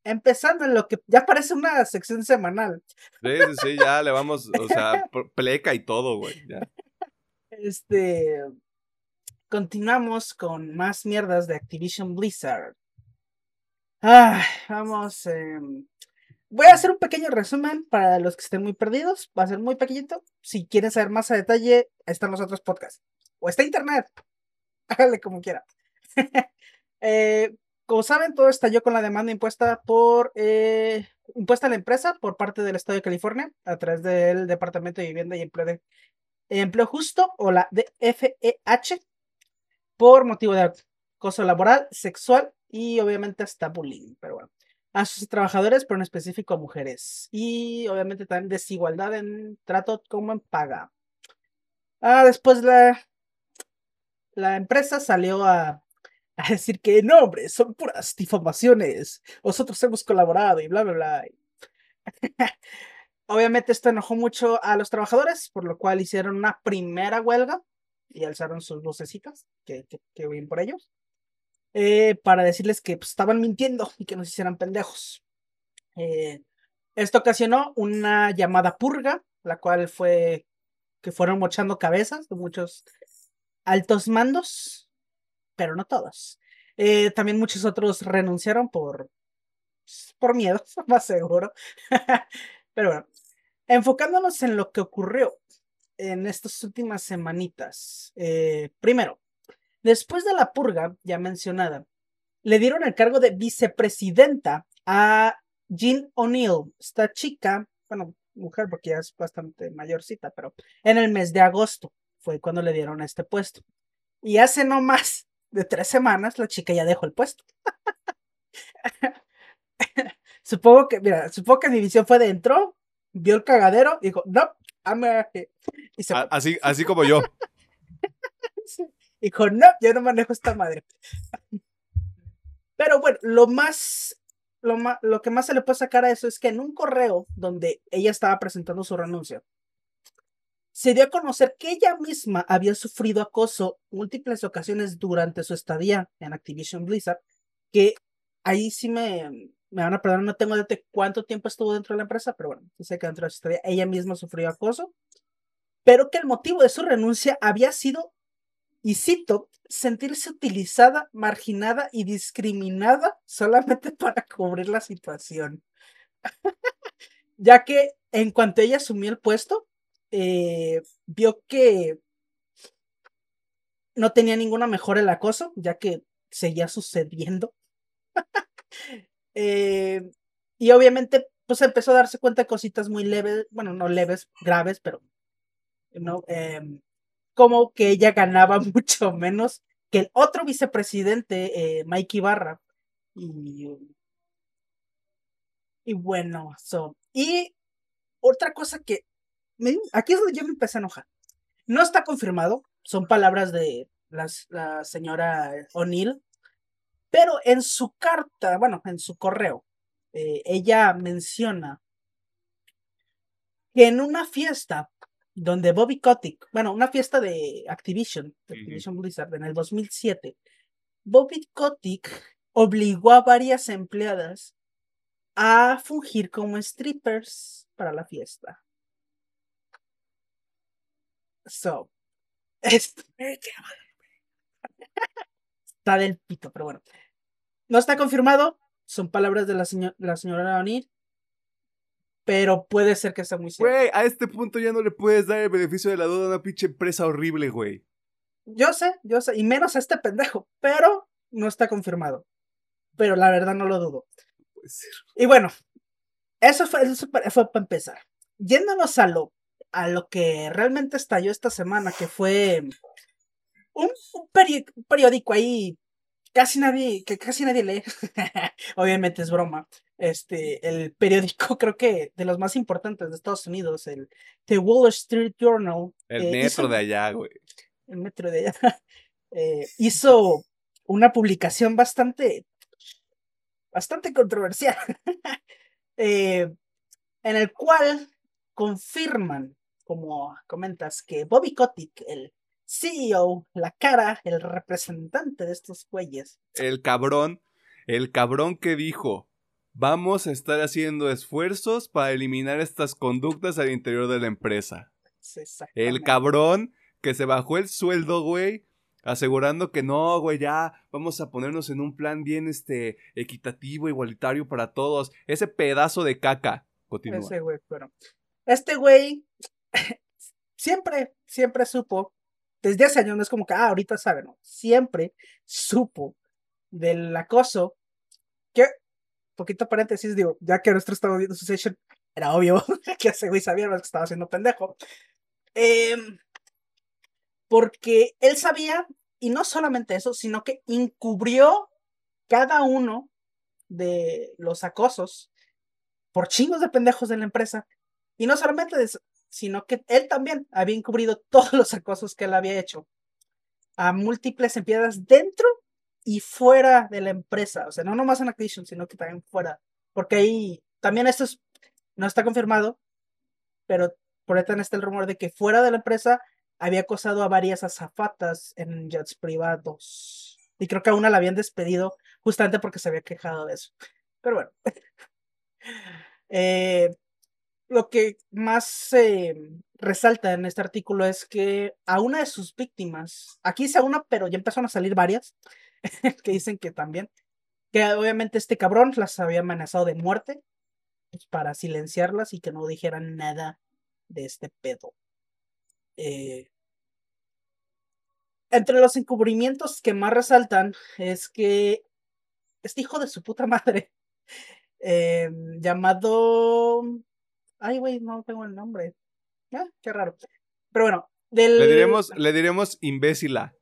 empezando en lo que ya parece una sección semanal. Sí, sí, sí, ya le vamos, o sea, pleca y todo, güey. Este. Continuamos con más mierdas de Activision Blizzard. Ah, vamos. Em, voy a hacer un pequeño resumen para los que estén muy perdidos. Va a ser muy pequeñito. Si quieren saber más a detalle, están los otros podcasts. O está internet. Háganle como quiera. eh, como saben, todo estalló con la demanda impuesta por eh, impuesta a la empresa por parte del Estado de California a través del Departamento de Vivienda y Empleo, Empleo Justo o la DFEH por motivo de acoso laboral, sexual y obviamente hasta bullying, pero bueno, a sus trabajadores, pero en específico a mujeres y obviamente también desigualdad en trato como en paga. Ah, después la, la empresa salió a a decir que no, hombre, son puras difamaciones. Nosotros hemos colaborado y bla, bla, bla. Obviamente esto enojó mucho a los trabajadores, por lo cual hicieron una primera huelga y alzaron sus vocecitas, que, que, bien por ellos, eh, para decirles que pues, estaban mintiendo y que nos hicieran pendejos. Eh, esto ocasionó una llamada purga, la cual fue que fueron mochando cabezas de muchos altos mandos pero no todos. Eh, también muchos otros renunciaron por, por miedo, más seguro. pero bueno, enfocándonos en lo que ocurrió en estas últimas semanitas. Eh, primero, después de la purga ya mencionada, le dieron el cargo de vicepresidenta a Jean O'Neill, esta chica, bueno, mujer porque ya es bastante mayorcita, pero en el mes de agosto fue cuando le dieron este puesto. Y hace no más de tres semanas, la chica ya dejó el puesto. supongo que, mira, supongo que mi visión fue dentro, vio el cagadero, dijo, no, y se así, así como yo. Dijo, no, yo no manejo esta madre. Pero bueno, lo más, lo más, lo que más se le puede sacar a eso es que en un correo donde ella estaba presentando su renuncia, se dio a conocer que ella misma había sufrido acoso múltiples ocasiones durante su estadía en Activision Blizzard, que ahí sí me, me van a perdonar, no tengo de cuánto tiempo estuvo dentro de la empresa, pero bueno, sé que dentro de su estadía ella misma sufrió acoso, pero que el motivo de su renuncia había sido, y cito, sentirse utilizada, marginada y discriminada solamente para cubrir la situación. ya que en cuanto ella asumió el puesto, eh, vio que no tenía ninguna mejora el acoso, ya que seguía sucediendo. Eh, y obviamente pues empezó a darse cuenta de cositas muy leves, bueno, no leves, graves, pero em, como que ella ganaba mucho menos que el otro vicepresidente, eh, Mike Ibarra. Y, y bueno, so, y otra cosa que aquí es donde yo me empecé a enojar. No está confirmado, son palabras de la señora O'Neill, pero en su carta, bueno, en su correo, eh, ella menciona que en una fiesta donde Bobby Kotick, bueno, una fiesta de Activision, Activision Blizzard, en el 2007, Bobby Kotick obligó a varias empleadas a fungir como strippers para la fiesta. So, está del pito, pero bueno. No está confirmado, son palabras de la, la señora O'Neill. Pero puede ser que sea muy cierto. Güey, a este punto ya no le puedes dar el beneficio de la duda a una pinche empresa horrible, güey. Yo sé, yo sé, y menos a este pendejo, pero no está confirmado. Pero la verdad no lo dudo. Puede ser. Y bueno, eso fue, eso fue para empezar. Yéndonos a lo, a lo que realmente estalló esta semana, que fue un, un periódico ahí casi nadie, que casi nadie lee. Obviamente es broma. Este, el periódico, creo que de los más importantes de Estados Unidos, el The Wall Street Journal. El eh, metro de allá, güey. El metro de allá. Eh, hizo una publicación bastante, bastante controversial. Eh, en el cual confirman, como comentas, que Bobby Kotick, el CEO, la cara, el representante de estos güeyes. El cabrón, el cabrón que dijo, vamos a estar haciendo esfuerzos para eliminar estas conductas al interior de la empresa. El cabrón que se bajó el sueldo, güey, asegurando que no, güey, ya vamos a ponernos en un plan bien este equitativo, igualitario para todos. Ese pedazo de caca. Continúa. Ese güey, pero este güey siempre, siempre supo desde hace años no es como que, ah, ahorita sabe, ¿no? Siempre supo del acoso que, poquito paréntesis, digo, ya que nuestro estaba viendo su session, era obvio que ese güey sabía que estaba haciendo pendejo. Em, porque él sabía, y no solamente eso, sino que encubrió cada uno de los acosos por chingos de pendejos de la empresa. Y no solamente de eso, sino que él también había encubrido todos los acosos que él había hecho a múltiples empleadas dentro y fuera de la empresa. O sea, no nomás en Activision, sino que también fuera. Porque ahí también esto no está confirmado, pero por ahí también está el rumor de que fuera de la empresa había acosado a varias azafatas en jets privados. Y creo que a una la habían despedido justamente porque se había quejado de eso. Pero bueno. eh, lo que más se resalta en este artículo es que a una de sus víctimas, aquí dice una, pero ya empezaron a salir varias, que dicen que también, que obviamente este cabrón las había amenazado de muerte pues, para silenciarlas y que no dijeran nada de este pedo. Eh, entre los encubrimientos que más resaltan es que este hijo de su puta madre, eh, llamado Ay, güey, no tengo el nombre. Ah, qué raro. Pero bueno, del... Le diremos, le diremos imbécila.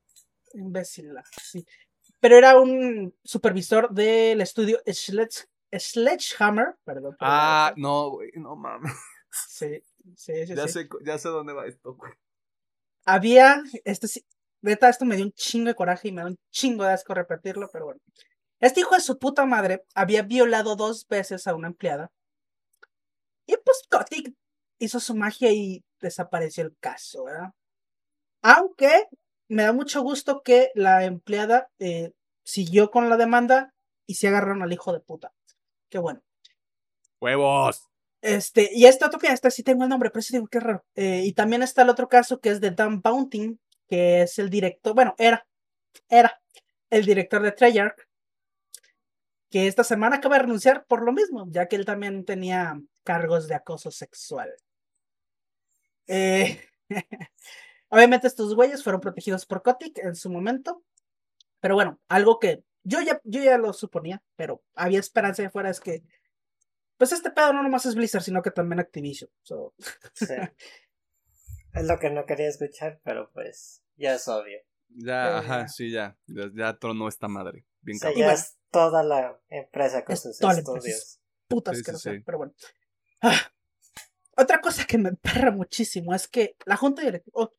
Imbécila, sí. Pero era un supervisor del estudio Sledgehammer, perdón. Ah, no, güey, no mames. Sí, sí, sí. Ya, Sé, ya sé dónde va esto, güey. Había, este sí, neta, esto me dio un chingo de coraje y me da un chingo de asco repetirlo, pero bueno. Este hijo de su puta madre había violado dos veces a una empleada y pues Kotick hizo su magia y desapareció el caso, ¿verdad? Aunque me da mucho gusto que la empleada eh, siguió con la demanda y se agarraron al hijo de puta. Qué bueno. ¡Huevos! Este, y este otro que este sí tengo el nombre, pero sí digo qué raro. Eh, y también está el otro caso que es de Dan Bounting, que es el director, bueno, era, era el director de Treyarch, que esta semana acaba de renunciar por lo mismo, ya que él también tenía cargos de acoso sexual. Eh, obviamente estos güeyes fueron protegidos por Kotick en su momento, pero bueno, algo que yo ya, yo ya lo suponía, pero había esperanza de fuera es que pues este pedo no nomás es Blizzard, sino que también Activision. So. Sí. Es lo que no quería escuchar, pero pues ya es obvio. Ya, Eh, ajá, sí, ya. Ya, ya tronó esta madre. Bien O sea, cabrón. Y ya bueno. es toda la empresa con Es sus estudios. puta Sí, sí, asquerosa, sí. pero bueno. Ah, Otra cosa que me perra muchísimo es que la junta directiva. oh,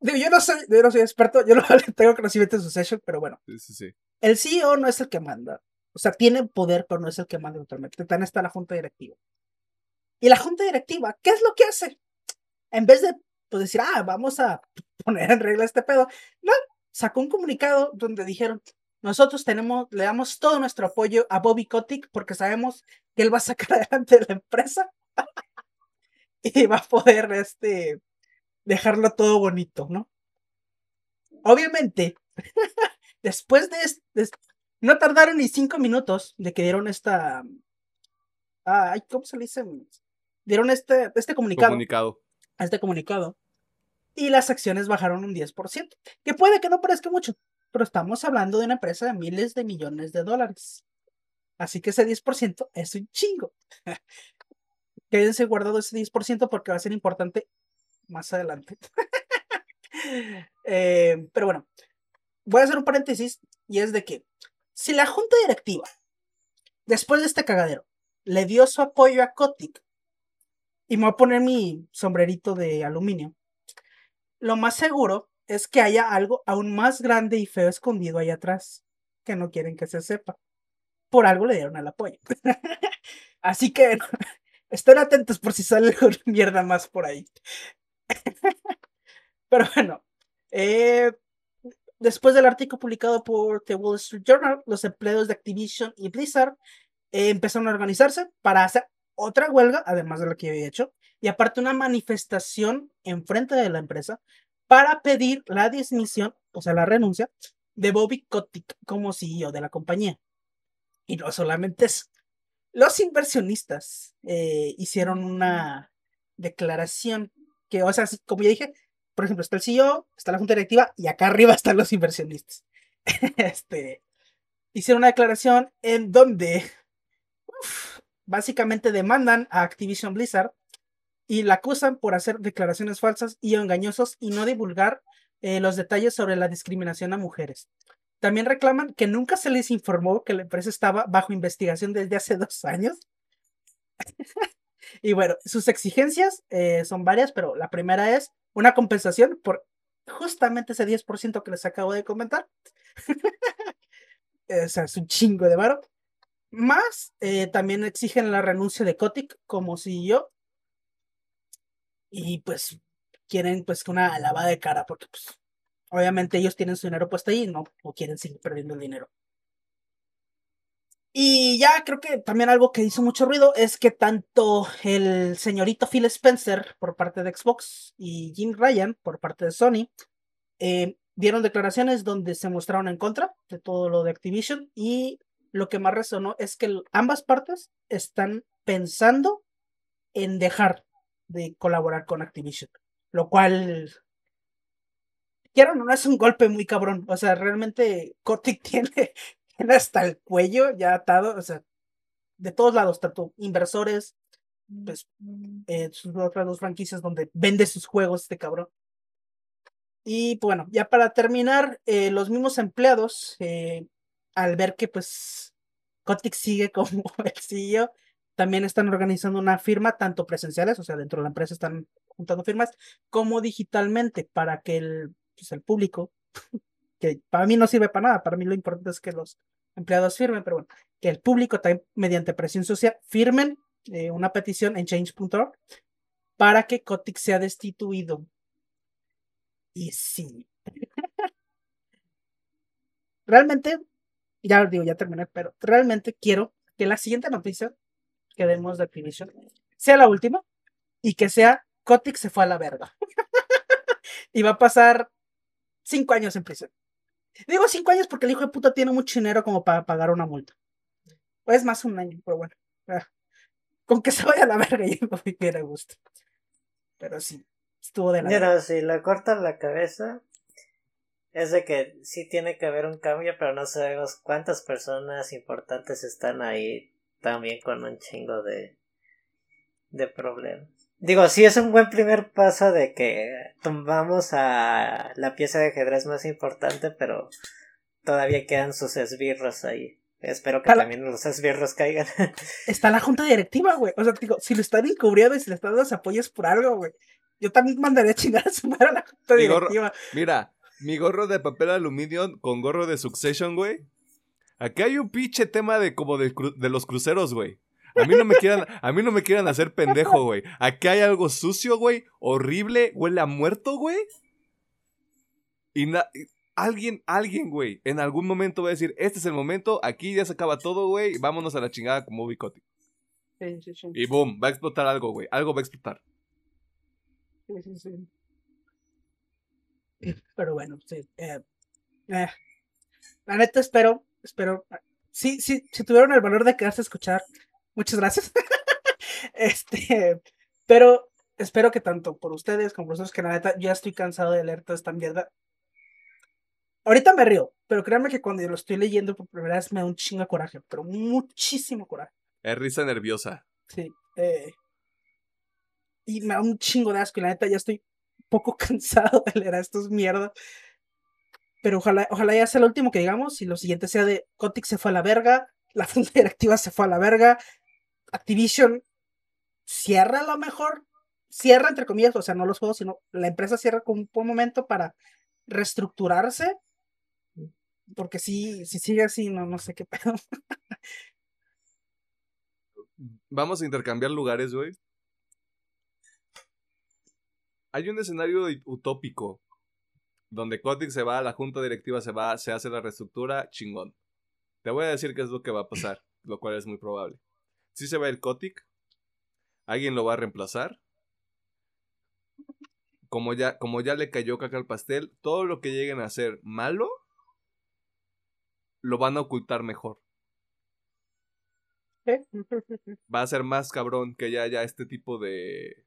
digo, yo no soy, yo no soy experto, yo no tengo conocimiento en su session, pero bueno. Sí, sí, sí. El CEO no es el que manda. O sea, tiene poder, pero no es el que manda totalmente. También está la junta directiva. Y la junta directiva, ¿qué es lo que hace? En vez de pues, decir, ah, vamos a poner en regla este pedo, no, sacó un comunicado donde dijeron, nosotros tenemos, le damos todo nuestro apoyo a Bobby Kotick porque sabemos que él va a sacar adelante la empresa y va a poder, este, dejarlo todo bonito, ¿no? Obviamente, después de, de no tardaron ni cinco minutos de que dieron esta, ay, ¿cómo se le dice? Dieron este, este comunicado Comunicado. este comunicado y las acciones bajaron un 10%, que puede que no parezca mucho, pero estamos hablando de una empresa de miles de millones de dólares. Así que ese 10% es un chingo. Quédense guardado ese 10% porque va a ser importante más adelante. Eh, pero bueno, voy a hacer un paréntesis y es de que si la junta directiva, después de este cagadero, le dio su apoyo a Kotick y me voy a poner mi sombrerito de aluminio, lo más seguro es que haya algo aún más grande y feo escondido ahí atrás que no quieren que se sepa. Por algo le dieron el apoyo. Así que estén atentos por si sale alguna mierda más por ahí. Pero bueno, eh, después del artículo publicado por The Wall Street Journal, los empleados de Activision y Blizzard eh, empezaron a organizarse para hacer otra huelga, además de lo que había hecho, y aparte una manifestación enfrente de la empresa para pedir la dismisión, o sea, la renuncia de Bobby Kotick como CEO de la compañía. Y no solamente eso, los inversionistas eh, hicieron una declaración que, o sea, como ya dije, por ejemplo, está el CEO, está la junta directiva y acá arriba están los inversionistas. este, hicieron una declaración en donde básicamente demandan a Activision Blizzard y la acusan por hacer declaraciones falsas y engañosas y no divulgar eh, los detalles sobre la discriminación a mujeres. También reclaman que nunca se les informó que la empresa estaba bajo investigación desde hace dos años. y bueno, sus exigencias eh, son varias, pero la primera es una compensación por justamente ese 10% que les acabo de comentar. o sea, es un chingo de varo. Más, eh, también exigen la renuncia de Kotick como CEO. Y pues quieren pues una lavada de cara porque pues obviamente ellos tienen su dinero puesto ahí no o quieren seguir perdiendo el dinero. Y ya creo que también algo que hizo mucho ruido es que tanto el señorito Phil Spencer por parte de Xbox y Jim Ryan por parte de Sony eh, dieron declaraciones donde se mostraron en contra de todo lo de Activision y lo que más resonó es que ambas partes están pensando en dejar de colaborar con Activision, lo cual quiero no es un golpe muy cabrón, o sea, realmente Kotick tiene, tiene hasta el cuello ya atado, o sea, de todos lados, tanto inversores, pues, eh, sus otras dos franquicias donde vende sus juegos este cabrón. Y pues, bueno, ya para terminar, eh, los mismos empleados, eh, al ver que pues Kotick sigue como el CEO, también están organizando una firma, tanto presenciales, o sea, dentro de la empresa están juntando firmas, como digitalmente, para que el, pues, el público, que para mí no sirve para nada, para mí lo importante es que los empleados firmen, pero bueno, que el público también mediante presión social firmen eh, una petición en change.org para que Kotick sea destituido. Y sí. realmente, ya digo, ya terminé, pero realmente quiero que la siguiente noticia que demos de Activision sea la última y que sea Kotick se fue a la verga. y va a pasar cinco años en prisión. Digo cinco años porque el hijo de puta tiene mucho dinero como para pagar una multa. O es más un año, pero bueno. ah, Con que se vaya a la verga yo me voy bien a gusto. Pero sí, estuvo de la verga. Mira, si le cortan la cabeza, es de que sí tiene que haber un cambio, pero no sabemos cuántas personas importantes están ahí también con un chingo de, de problemas. Digo, sí es un buen primer paso de que tumbamos a la pieza de ajedrez más importante, pero todavía quedan sus esbirros ahí. Espero que también los esbirros caigan. Está la junta directiva, güey. O sea, digo, si lo están encubriendo y si le están dando apoyo es por algo, güey. Yo también mandaría a chingar a su madre a la junta Mi gorro- directiva. Mira, mi gorro de papel aluminio con gorro de Succession, güey. Aquí hay un pinche tema de como de, cru- de los cruceros, güey. A mí no me quieran, a mí no me quieran hacer pendejo, güey. Aquí hay algo sucio, güey, horrible, huele a muerto, güey. Y alguien, alguien, güey, en algún momento va a decir, este es el momento, aquí ya se acaba todo, güey, vámonos a la chingada como Bicote. Sí, sí, sí. Y boom, va a explotar algo, güey. Algo va a explotar. Sí, sí, sí. Pero bueno, sí. eh, eh. La neta espero, espero. Sí, sí, si tuvieron el valor de quedarse a escuchar, muchas gracias. este, pero espero que tanto por ustedes como por nosotros, que la neta ya estoy cansado de leer toda esta mierda. Ahorita me río, pero créanme que cuando lo estoy leyendo por primera vez me da un chingo de coraje, pero muchísimo coraje. Es risa nerviosa. Sí. eh, y me da un chingo de asco y la neta ya estoy poco cansado de leer a estos mierdas. Pero ojalá, ojalá ya sea lo último que digamos y lo siguiente sea de Kotick se fue a la verga, la junta directiva se fue a la verga, Activision cierra a lo mejor, cierra entre comillas, o sea, no los juegos, sino la empresa cierra con un buen momento para reestructurarse. Porque si, si sigue así, no, no sé qué pedo. Vamos a intercambiar lugares, güey. Hay un escenario utópico donde Kotick se va, la junta directiva se va, se hace la reestructura, chingón. Te voy a decir qué es lo que va a pasar, lo cual es muy probable. Si se va el Kotick, alguien lo va a reemplazar. Como ya, como ya le cayó caca al pastel, todo lo que lleguen a hacer malo, lo van a ocultar mejor. va a ser más cabrón que ya haya este tipo de,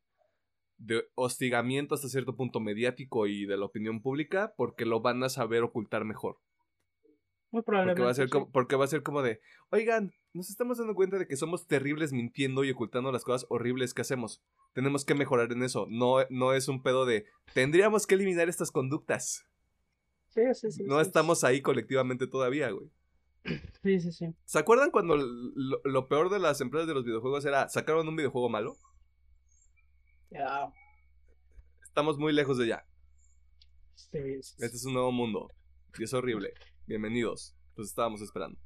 de hostigamiento hasta cierto punto mediático y de la opinión pública porque lo van a saber ocultar mejor. Muy Porque probablemente. va a ser sí. como, porque va a ser como de, oigan, nos estamos dando cuenta de que somos terribles mintiendo y ocultando las cosas horribles que hacemos. Tenemos que mejorar en eso. No, no es un pedo de, tendríamos que eliminar estas conductas. Sí, sí, sí, No sí, estamos ahí colectivamente todavía, güey. Sí, sí, sí. ¿Se acuerdan cuando lo, lo peor de las empresas de los videojuegos era sacaron un videojuego malo? Estamos muy lejos de ya. sí, sí, sí. Este es un nuevo mundo. Y es horrible. Bienvenidos. Los estábamos esperando.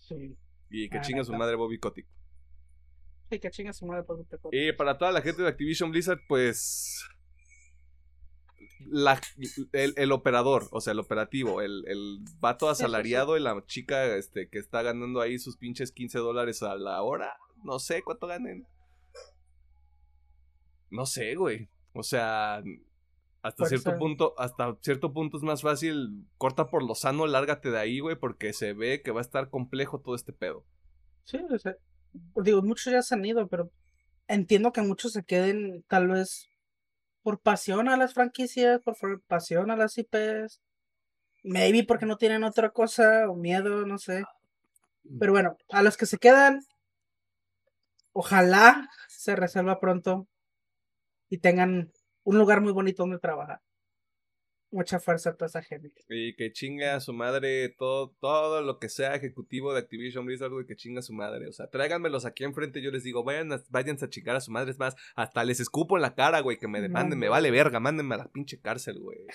Sí. Y que Ah, chinga su madre Bobby Kotick. Sí, que chinga su madre un peco. Y para toda la gente de Activision Blizzard, pues. la- el, el operador, o sea, el operativo, el, el vato asalariado y la chica este, que está ganando ahí sus pinches 15 dólares a la hora. No sé cuánto ganen. No sé, güey. O sea, hasta cierto punto, hasta cierto punto es más fácil, corta por lo sano, lárgate de ahí, güey, porque se ve que va a estar complejo todo este pedo. Sí, o sea, digo, muchos ya se han ido, pero entiendo que muchos se queden tal vez por pasión a las franquicias, por pasión a las IPs, maybe porque no tienen otra cosa o miedo, no sé. Pero bueno, a los que se quedan, ojalá se resuelva pronto y tengan un lugar muy bonito donde trabajar. Mucha fuerza a toda esa gente. Y que chingue a su madre todo, todo lo que sea ejecutivo de Activision Blizzard, que chinga a su madre. O sea, tráiganmelos aquí enfrente y yo les digo, vayan a, váyanse a chingar a su madre. Es más, hasta les escupo en la cara, güey, que me No, demanden, me vale verga, mándenme a la pinche cárcel, güey.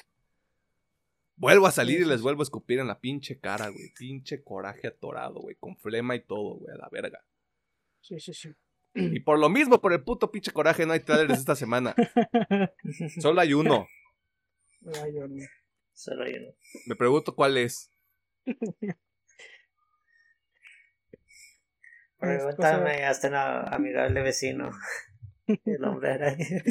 Vuelvo a salir y les vuelvo a escupir en la pinche cara, güey. Pinche coraje atorado, güey, con flema y todo, güey, a la verga. Sí, sí, sí. Y por lo mismo, por el puto pinche coraje, no hay trailers esta semana. Solo hay uno. Ay, Dios mío. Solo hay uno. Me pregunto cuál es. Pregúntame hasta una amigable vecino. El hombre araña.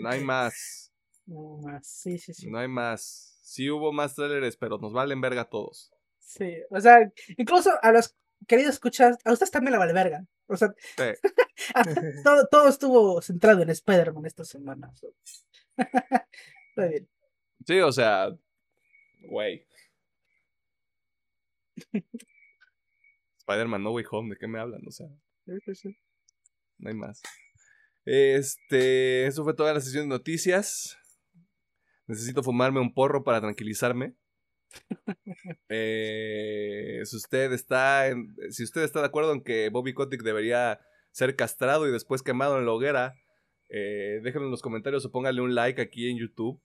No hay más. No más, sí, sí, sí. No hay más. Sí hubo más trailers, pero nos valen verga todos. Sí, o sea, incluso a los queridos escuchas, a ustedes también la vale verga. O sea, Sí. todo, todo estuvo centrado en Spider-Man esta semana. so. Está bien. Sí, o sea, güey. Spider-Man No Way Home, ¿de qué me hablan? O sea, no hay más. Este, eso fue toda la sesión de noticias. Necesito fumarme un porro para tranquilizarme. Eh, si usted está si usted está de acuerdo en que Bobby Kotick debería ser castrado y después quemado en la hoguera, eh, déjenlo en los comentarios o póngale un like aquí en YouTube.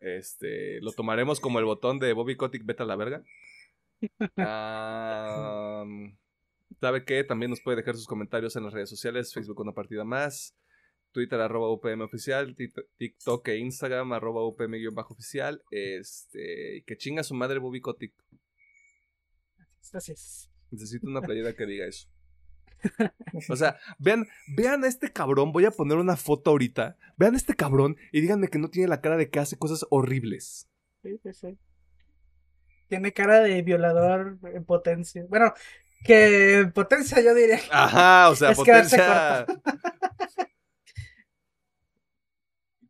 Este, lo tomaremos como el botón de Bobby Kotick vete a la verga. ¿Sabe qué? También nos puede dejar sus comentarios en las redes sociales, Facebook una partida más, Twitter arroba UPM oficial, Tik- TikTok e Instagram arroba UPM guion bajo oficial. Este, que chinga su madre Bobby Kotick. Es. Necesito una playera que diga eso. O sea, vean, vean a este cabrón, voy a poner una foto ahorita. Vean a este cabrón y díganme que no tiene la cara de que hace cosas horribles. Sí, sí, sí. Tiene cara de violador en potencia. Bueno, que en potencia yo diría. Ajá, o sea, Es potencia.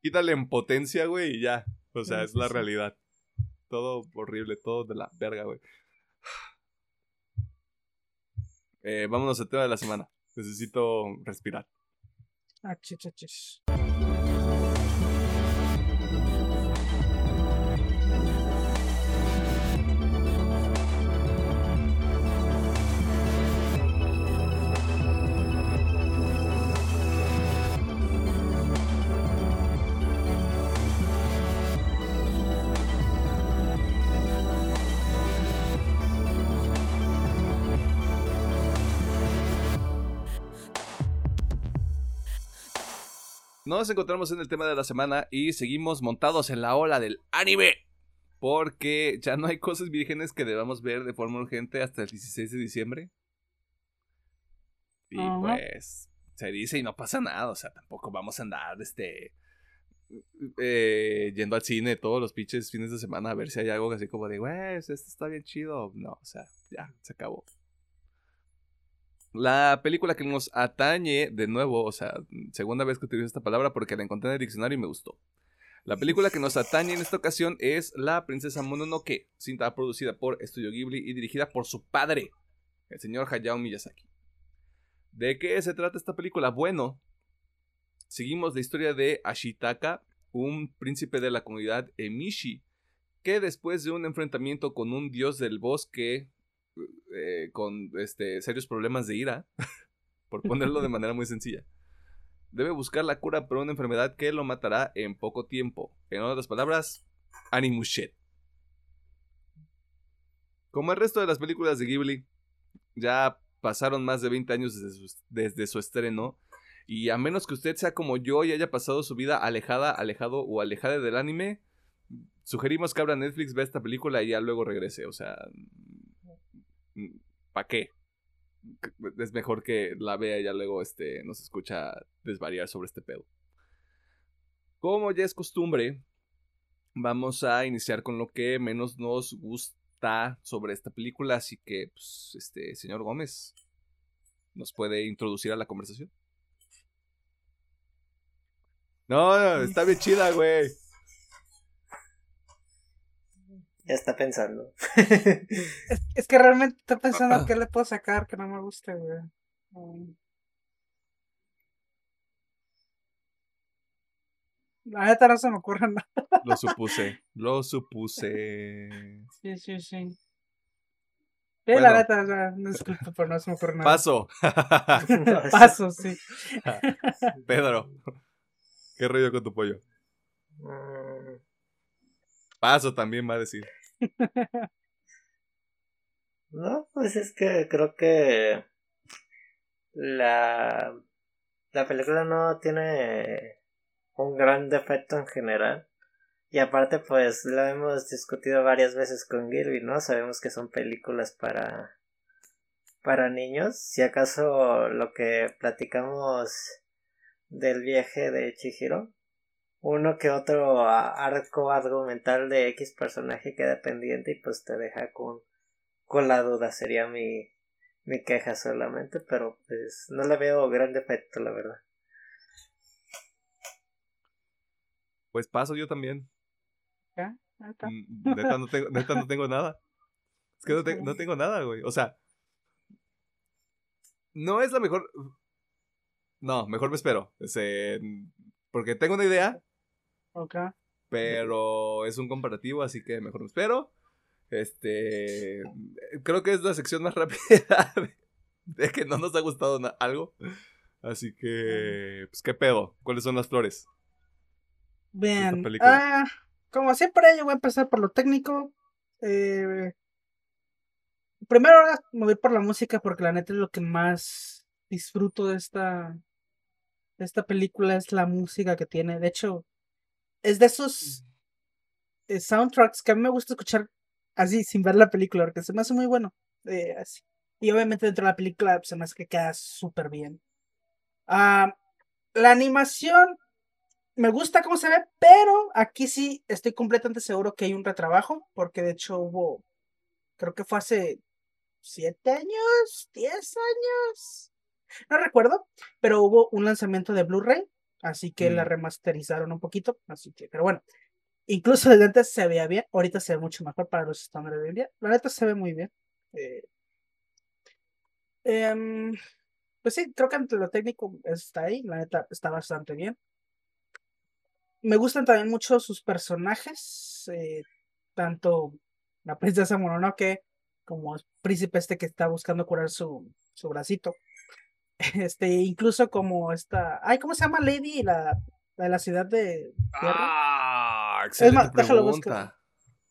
Quítale en potencia, güey, y ya. O sea, es la realidad. Todo horrible, todo de la verga, güey. Eh, vámonos al tema de la semana. Necesito respirar. Ah, chis, Nos encontramos en el tema de la semana y seguimos montados en la ola del anime. Porque ya no hay cosas vírgenes que debamos ver de forma urgente hasta el 16 de diciembre. Y Ajá. pues se dice y no pasa nada. O sea, tampoco vamos a andar este, eh, yendo al cine todos los pinches fines de semana a ver si hay algo así como de, güey, esto está bien chido. No, o sea, ya, se acabó. La película que nos atañe, de nuevo, o sea, segunda vez que utilizo esta palabra porque la encontré en el diccionario y me gustó. La película que nos atañe en esta ocasión es La Princesa Mononoke, cinta producida por Studio Ghibli y dirigida por su padre, el señor Hayao Miyazaki. ¿De qué se trata esta película? Bueno, seguimos la historia de Ashitaka, un príncipe de la comunidad Emishi, que después de un enfrentamiento con un dios del bosque eh, con este, serios problemas de ira, por ponerlo de manera muy sencilla. Debe buscar la cura para una enfermedad que lo matará en poco tiempo. En otras palabras, Animushet. Como el resto de las películas de Ghibli, ya pasaron más de 20 años desde su, desde su estreno. Y a menos que usted sea como yo y haya pasado su vida alejada, alejado o alejada del anime, sugerimos que abra Netflix, vea esta película y ya luego regrese. O sea, ¿para qué? Es mejor que la vea y ya luego este, nos escucha desvariar sobre este pedo. Como ya es costumbre, vamos a iniciar con lo que menos nos gusta sobre esta película. Así que, pues, este, señor Gómez, ¿nos puede introducir a la conversación? No, no, está bien chida, güey. Ya está pensando. Es, es que realmente estoy pensando qué le puedo sacar que no me guste, güey. Mm. La neta no se me ocurre nada. Lo supuse, lo supuse. Sí, sí, sí. Sí, Bueno. la neta, o sea, no disculpo, pero no se me ocurre nada. Paso. Paso, sí. Pedro, ¿qué rollo con tu pollo? Mm, Paso también va a decir. No, pues es que creo que la, la película no tiene un gran defecto en general. Y aparte, pues lo hemos discutido varias veces con Gilby, ¿no? Sabemos que son películas para, para niños. Si acaso lo que platicamos del viaje de Chihiro, uno que otro arco argumental de X personaje queda pendiente y pues te deja con, con la duda, sería mi, mi queja solamente, pero pues no le veo gran defecto, la verdad. Pues paso yo también. ¿Ya? Mm, Neta no tengo, neta no tengo nada. Es que no, te- no tengo nada, güey. O sea, no es la mejor. No, mejor me espero. Ese, porque tengo una idea, Ok. pero es un comparativo, así que mejor me espero. Este. Creo que es la sección más rápida de, de que no nos ha gustado algo. Así que. Pues, ¿qué pedo? ¿Cuáles son las flores? Bien. Ah, como siempre, yo voy a empezar por lo técnico. Eh, primero me voy por la música porque la neta es lo que más disfruto de esta, de esta película, es la música que tiene. De hecho, es de esos eh, soundtracks que a mí me gusta escuchar así, sin ver la película, porque se me hace muy bueno. eh, así. Y obviamente dentro de la película pues, se me hace que queda súper bien. Ah, la animación me gusta cómo se ve, pero aquí sí estoy completamente seguro que hay un retrabajo, porque de hecho hubo, creo que fue hace siete años, diez años, no recuerdo, pero hubo un lanzamiento de Blu-ray, así que la Mm. remasterizaron un poquito, así que, pero bueno, incluso desde antes se veía bien, ahorita se ve mucho mejor para los estándares de hoy día, la neta se ve muy bien. eh, em, pues sí, creo que entre lo técnico está ahí, la neta está bastante bien. Me gustan también mucho sus personajes, eh, tanto la princesa Mononoke como el príncipe este que está buscando curar su, su bracito. Este, incluso como esta, ay, ¿cómo se llama Lady? La, la de la ciudad de Tierra. Ah, excelente más, déjalo.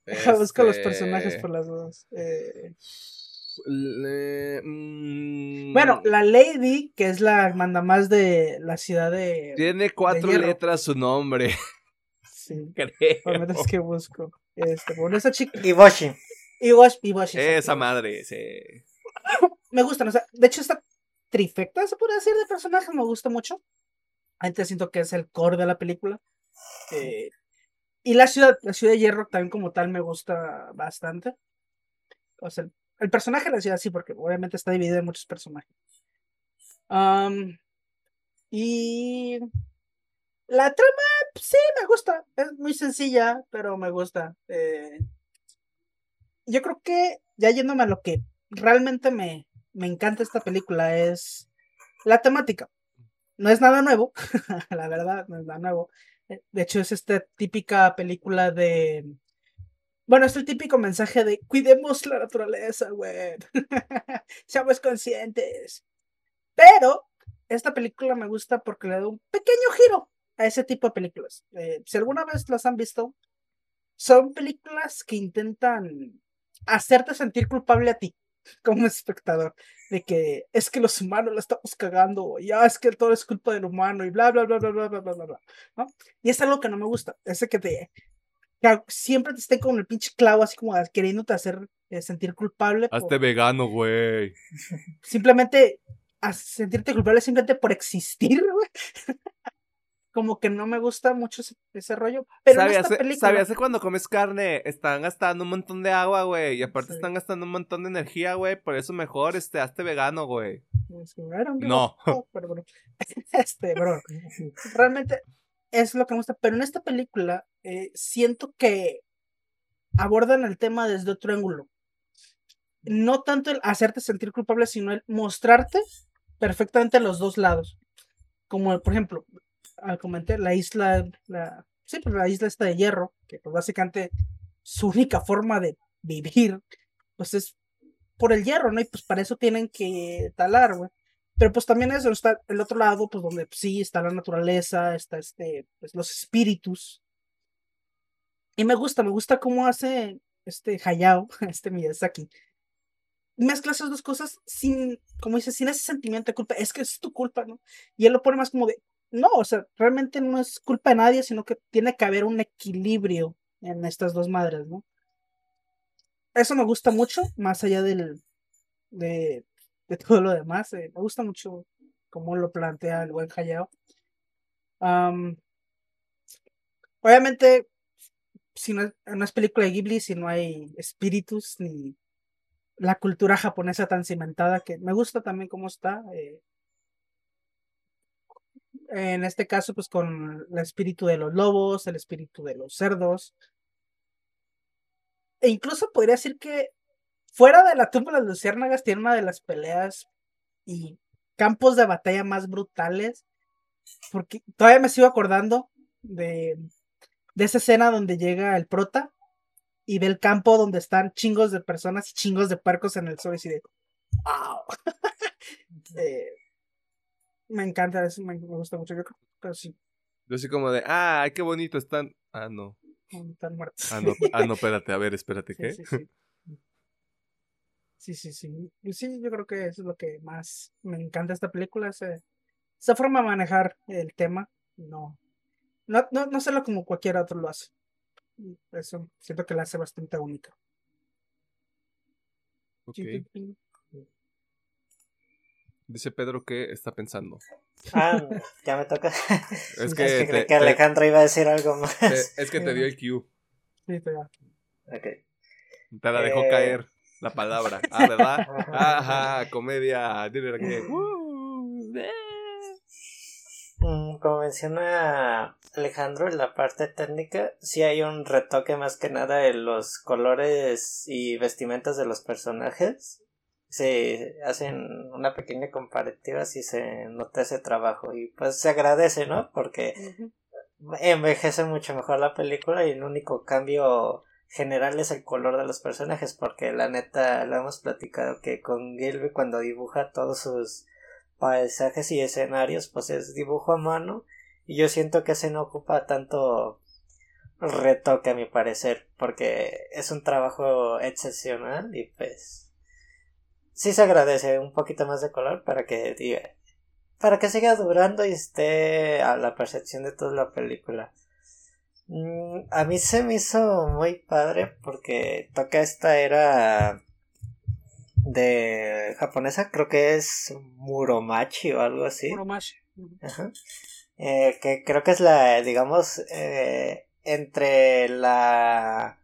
Deja, busco los Este, personajes por las dudas. Eh, le- mm, bueno, la Lady, que es la mandamás de la ciudad de... Tiene cuatro letras su nombre, Sí, creo. por menos que busco. Este, bueno, esa chica... Iboshi. Iwash, Iwashi, Esa madre, sí. me gustan, o sea, de hecho esta trifecta, se puede decir, de personajes me gusta mucho. Antes siento que es el core de la película. Eh, y la ciudad, la ciudad de hierro también como tal me gusta bastante. O sea, el, personaje de la ciudad sí, porque obviamente está dividido en muchos personajes. Y la trama, sí, me gusta. Es muy sencilla, pero me gusta. Eh, yo creo que, ya yéndome a lo que realmente me, me encanta esta película, es la temática. No es nada nuevo, la verdad, no es nada nuevo. De hecho, es esta típica película de. Bueno, es el típico mensaje de cuidemos la naturaleza, güey. Seamos conscientes. Pero esta película me gusta porque le da un pequeño giro a ese tipo de películas. Eh, si alguna vez las han visto, son películas que intentan hacerte sentir culpable a ti como espectador de que es que los humanos la estamos cagando y ya es que todo es culpa del humano y bla bla bla bla bla bla bla bla bla ¿no? y es algo que no me gusta ese que te que siempre te esté con el pinche clavo así como queriéndote hacer eh, sentir culpable por- Hazte vegano, güey. simplemente a sentirte culpable simplemente por existir güey. Como que no me gusta mucho ese, ese rollo pero en ¿Sabías, esta película ¿Sabías que cuando comes carne están gastando un montón de agua, güey? Y aparte Sí. están gastando un montón de energía, güey. Por eso mejor, este, hazte vegano, güey. No. fuck, pero este bro realmente es lo que me gusta. Pero en esta película eh, siento que abordan el tema desde otro ángulo. No tanto el hacerte sentir culpable, sino el mostrarte perfectamente los dos lados. Como por ejemplo, al comentar la isla, la, sí, pues la isla esta de hierro, que pues básicamente su única forma de vivir, pues es por el hierro, ¿no? Y pues para eso tienen que talar, güey. Pero pues también eso está el otro lado, pues donde pues, sí está la naturaleza, está este, pues los espíritus. Y me gusta, me gusta cómo hace este Hayao, este Miyazaki. Mezcla esas dos cosas sin, como dices, sin ese sentimiento de culpa. Es que es tu culpa, ¿no? Y él lo pone más como de, no, o sea, realmente no es culpa de nadie, sino que tiene que haber un equilibrio en estas dos madres, ¿no? Eso me gusta mucho, más allá del, de, de todo lo demás. eh, me gusta mucho cómo lo plantea el buen Hayao. Am, obviamente, si no, no es película de Ghibli, si no hay espíritus ni la cultura japonesa tan cimentada, que me gusta también cómo está. eh, en este caso, pues con el espíritu de los lobos, el espíritu de los cerdos. E incluso podría decir que fuera de la tumba de las luciérnagas tiene una de las peleas y campos de batalla más brutales. Porque todavía me sigo acordando de, de esa escena donde llega el prota y ve el campo donde están chingos de personas y chingos de percos en el sol y de wow. Eh, me encanta eso, me, gusta mucho, yo creo, pero sí. Yo así como de, ah, qué bonito están. Ah, no. Están muertos. Ah, no, ah, no, espérate, a ver, espérate, ¿qué? Sí, sí, sí. sí, sí, sí. yo creo que eso es lo que más me encanta esta película, ese, esa forma de manejar el tema. No, no, no, no hacerlo como cualquier otro lo hace. Eso siento que la hace bastante única. Dice Pedro que está pensando. Ah, ya me toca. Es que, que Alejandro iba a decir algo más. es que te dio el cue. Sí, te okay. Te la dejó eh. caer la palabra. Ah, ¿verdad? Ajá, comedia. Mm, como menciona Alejandro, en la parte técnica sí hay un retoque más que nada en los colores y vestimentas de los personajes. Se hacen una pequeña comparativa si se nota ese trabajo. Y pues se agradece, ¿no? Porque envejece mucho mejor la película y el único cambio general es el color de los personajes porque la neta lo hemos platicado que con Gilby cuando dibuja todos sus paisajes y escenarios pues es dibujo a mano. Y yo siento que se no ocupa tanto retoque a mi parecer porque es un trabajo excepcional y pues sí se agradece un poquito más de color para que diga para que siga durando y esté a la percepción de toda la película mm, a mí se me hizo muy padre porque toca esta era de japonesa, creo que es Muromachi o algo así. Muromachi. Eh, que creo que es la, digamos, eh, entre la...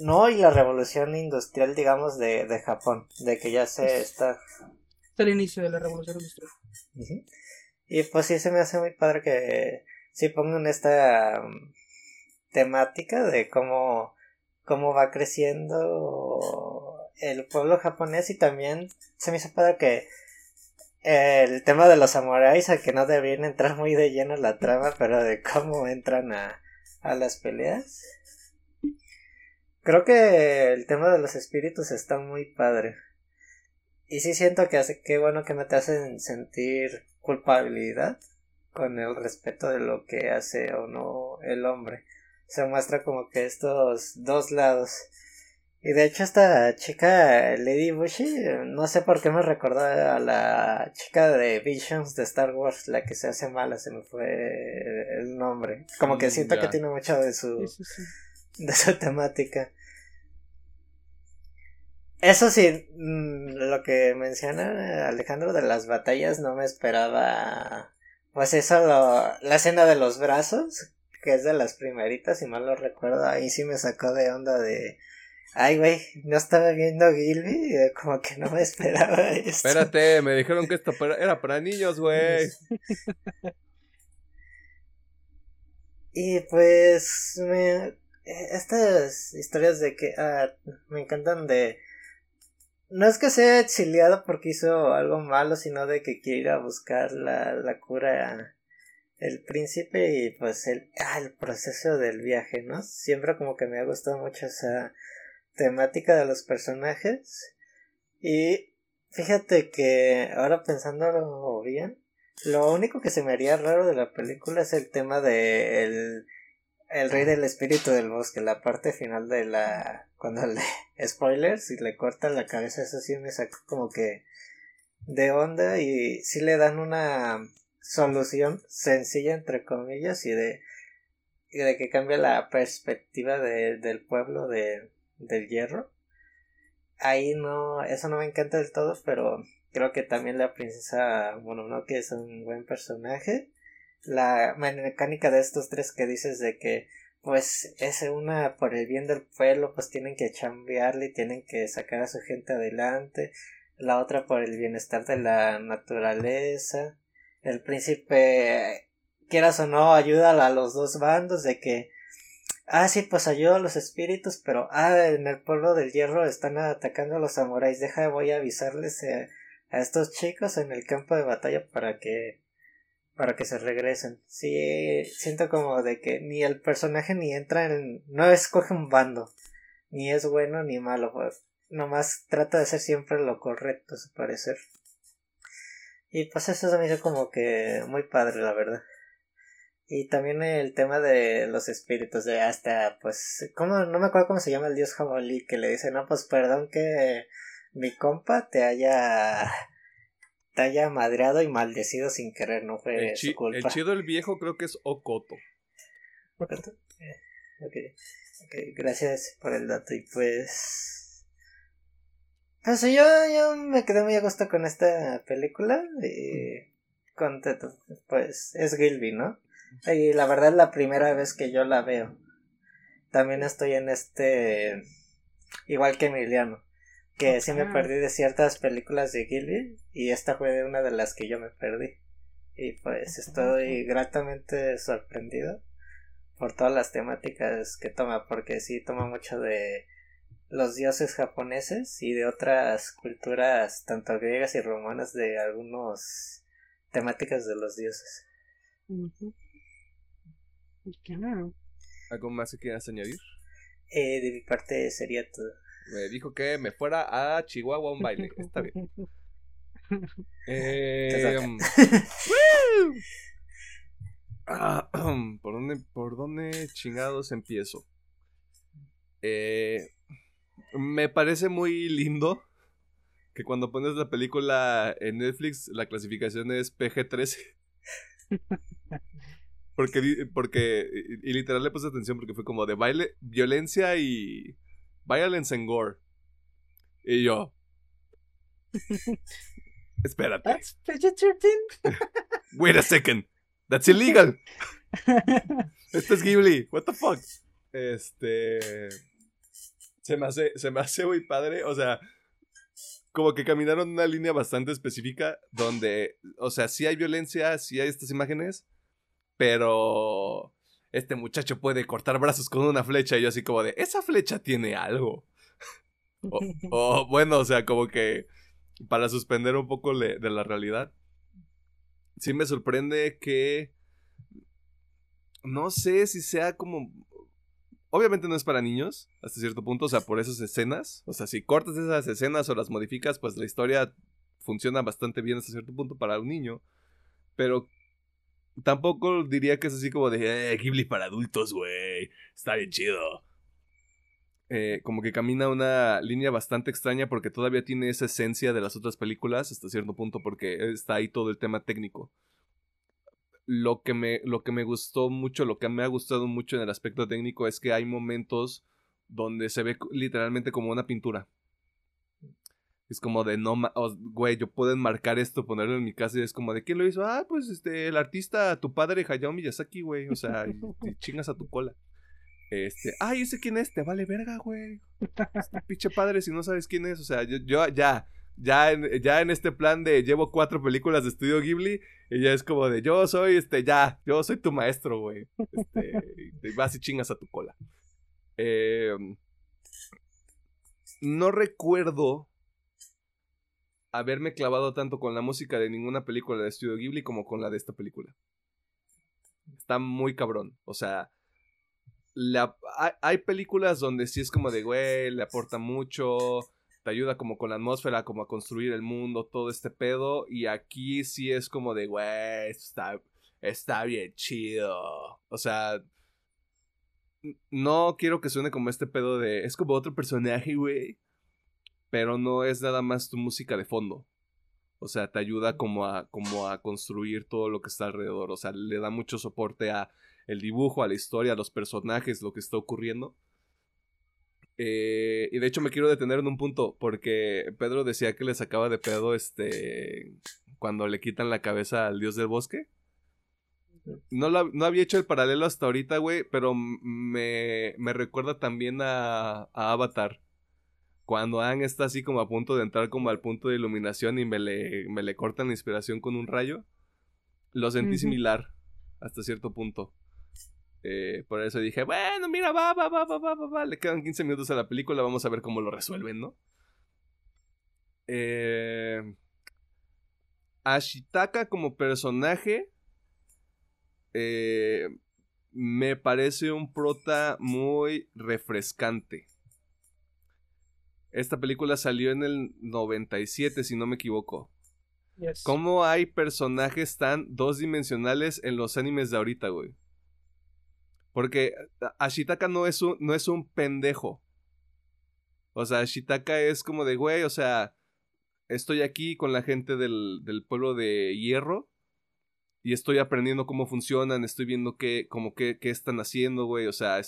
No, y la revolución industrial, digamos, de, de Japón, de que ya se está... Es el inicio de la revolución industrial. Y pues sí, se me hace muy padre que sí pongan esta um, temática de cómo, cómo va creciendo el pueblo japonés y también se me hizo padre que el tema de los samuráis, a que no deberían entrar muy de lleno en la trama, pero de cómo entran a, a las peleas. Creo que el tema de los espíritus está muy padre. Y sí siento que hace que bueno que me te hacen sentir culpabilidad con el respeto de lo que hace o no el hombre. Se muestra como que estos dos lados y de hecho esta chica Lady Bushi, no sé por qué me recordó a la chica de Visions de Star Wars, la que se hace mala, se me fue el nombre. Como que mm, siento que tiene mucho de su de su temática. Eso sí, mm, lo que menciona Alejandro de las batallas no me esperaba. Pues eso, la escena de los brazos, que es de las primeritas, si mal lo recuerdo, ahí sí me sacó de onda de Ay, güey, no estaba viendo Gilby, como que no me esperaba esto. Espérate, me dijeron que esto era para niños, güey. y pues, me, estas historias de que ah, me encantan de... No es que sea exiliado porque hizo algo malo, sino de que quiere ir a buscar la, la cura el príncipe y pues el, ah, el proceso del viaje, ¿no? Siempre como que me ha gustado mucho esa temática de los personajes. Y fíjate que ahora pensándolo bien, lo único que se me haría raro de la película es el tema de el, rey del espíritu del bosque, la parte final de la cuando le spoilers y le cortan la cabeza, eso sí me sacó como que de onda y sí le dan una solución sencilla entre comillas y de y de que cambia la perspectiva de, del pueblo de del hierro. Ahí no, eso no me encanta del todo, pero creo que también la princesa Mononoke es un buen personaje. La mecánica de estos tres que dices de que pues es una por el bien del pueblo pues tienen que chambearle y tienen que sacar a su gente adelante la otra por el bienestar de la naturaleza el príncipe quieras o no ayuda a los dos bandos de que Ah, sí, pues ayudo a los espíritus, pero ah, en el pueblo del hierro están atacando a los samuráis. Deja, voy a avisarles eh, a estos chicos en el campo de batalla para que para que se regresen. Sí, siento como de que ni el personaje ni entra en no escoge un bando, ni es bueno ni malo, pues nomás trata de hacer siempre lo correcto a su parecer. Y pues eso se me hizo como que muy padre, la verdad. Y también el tema de los espíritus, de hasta, pues, ¿cómo? no me acuerdo cómo se llama el dios jabalí, que le dice, no, pues perdón que mi compa te haya te haya madreado y maldecido sin querer, no fue El, su culpa. el chido el viejo creo que es Okoto. Eh, ok, ok, gracias por el dato y pues... Pues yo, yo me quedé muy a gusto con esta película y contento, pues es Gilby, ¿no? Y la verdad es la primera vez que yo la veo. También estoy en este... Igual que Emiliano. Que sí me perdí de ciertas películas de Gilby y esta fue de una de las que yo me perdí. Y pues estoy gratamente sorprendido por todas las temáticas que toma, porque sí toma mucho de los dioses japoneses y de otras culturas, tanto griegas y romanas, de algunos temáticas de los dioses. Claro. ¿Algo más que quieras añadir? Eh, de mi parte sería todo. Me dijo que me fuera a Chihuahua a un baile. Está bien. Eh, um, ah, ¿por, dónde, ¿Por dónde chingados empiezo? Eh, me parece muy lindo que cuando pones la película en Netflix la clasificación es PG-13. Porque, porque, y literal le puse atención porque fue como de baile, violencia y violence and gore. Y yo, espérate, That's PG-13. wait a second, that's illegal. Esto es Ghibli, what the fuck. Este, se me hace, se me hace muy padre, o sea, como que caminaron una línea bastante específica donde, o sea, sí hay violencia, sí hay estas imágenes, pero este muchacho puede cortar brazos con una flecha y yo así como de, esa flecha tiene algo. O, o, bueno, o sea, como que para suspender un poco le- de la realidad. Sí me sorprende que... No sé si sea como... Obviamente no es para niños, hasta cierto punto, o sea, por esas escenas. O sea, si cortas esas escenas o las modificas, pues la historia funciona bastante bien hasta cierto punto para un niño. Pero tampoco diría que es así como de, eh, Ghibli para adultos, güey. Está bien chido. Eh, como que camina una línea bastante extraña porque todavía tiene esa esencia de las otras películas hasta cierto punto porque está ahí todo el tema técnico. Lo que me, lo que me gustó mucho, lo que me ha gustado mucho en el aspecto técnico es que hay momentos donde se ve literalmente como una pintura. Es como de no, güey, yo puedo enmarcar esto, ponerlo en mi casa y es como de quién lo hizo. Ah, pues este, el artista, tu padre Hayao Miyazaki, güey. O sea, y, y chingas a tu cola. Este, ay, ese quién es, te vale verga, güey. Este pinche padre si no sabes quién es. O sea, yo, yo ya, ya en, ya en este plan de llevo cuatro películas de estudio Ghibli y ya es como de yo soy, este, ya, yo soy tu maestro, güey. Este, y vas y chingas a tu cola. Eh, no recuerdo haberme clavado tanto con la música de ninguna película de estudio Ghibli como con la de esta película. Está muy cabrón. O sea, hay, hay películas donde sí es como de, güey, le aporta mucho, te ayuda como con la atmósfera, como a construir el mundo, todo este pedo. Y aquí sí es como de, güey, está, está bien chido. O sea, no quiero que suene como este pedo de, es como otro personaje, güey. Pero no es nada más tu música de fondo. O sea, te ayuda como a, como a construir todo lo que está alrededor. O sea, le da mucho soporte a el dibujo, a la historia, a los personajes, lo que está ocurriendo. Eh, y de hecho me quiero detener en un punto, porque Pedro decía que le sacaba de pedo este cuando le quitan la cabeza al dios del bosque. No, la- no había hecho el paralelo hasta ahorita, güey, pero me, me recuerda también a, a Avatar. Cuando Aang está así como a punto de entrar como al punto de iluminación y me le, me le cortan la inspiración con un rayo. Lo sentí similar hasta cierto punto. Eh, por eso dije, bueno, mira, va, va, va, va, va, va, va. Le quedan 15 minutos a la película, vamos a ver cómo lo resuelven, ¿no? Eh, Ashitaka como personaje eh, me parece un prota muy refrescante. Esta película salió en el 97, si no me equivoco. ¿Cómo hay personajes tan dos dimensionales en los animes de ahorita, güey? Porque Ashitaka no es un, no es un pendejo. O sea, Ashitaka es como de, güey, o sea, estoy aquí con la gente del, del pueblo de Hierro y estoy aprendiendo cómo funcionan, estoy viendo qué, como qué, qué están haciendo, güey, o sea,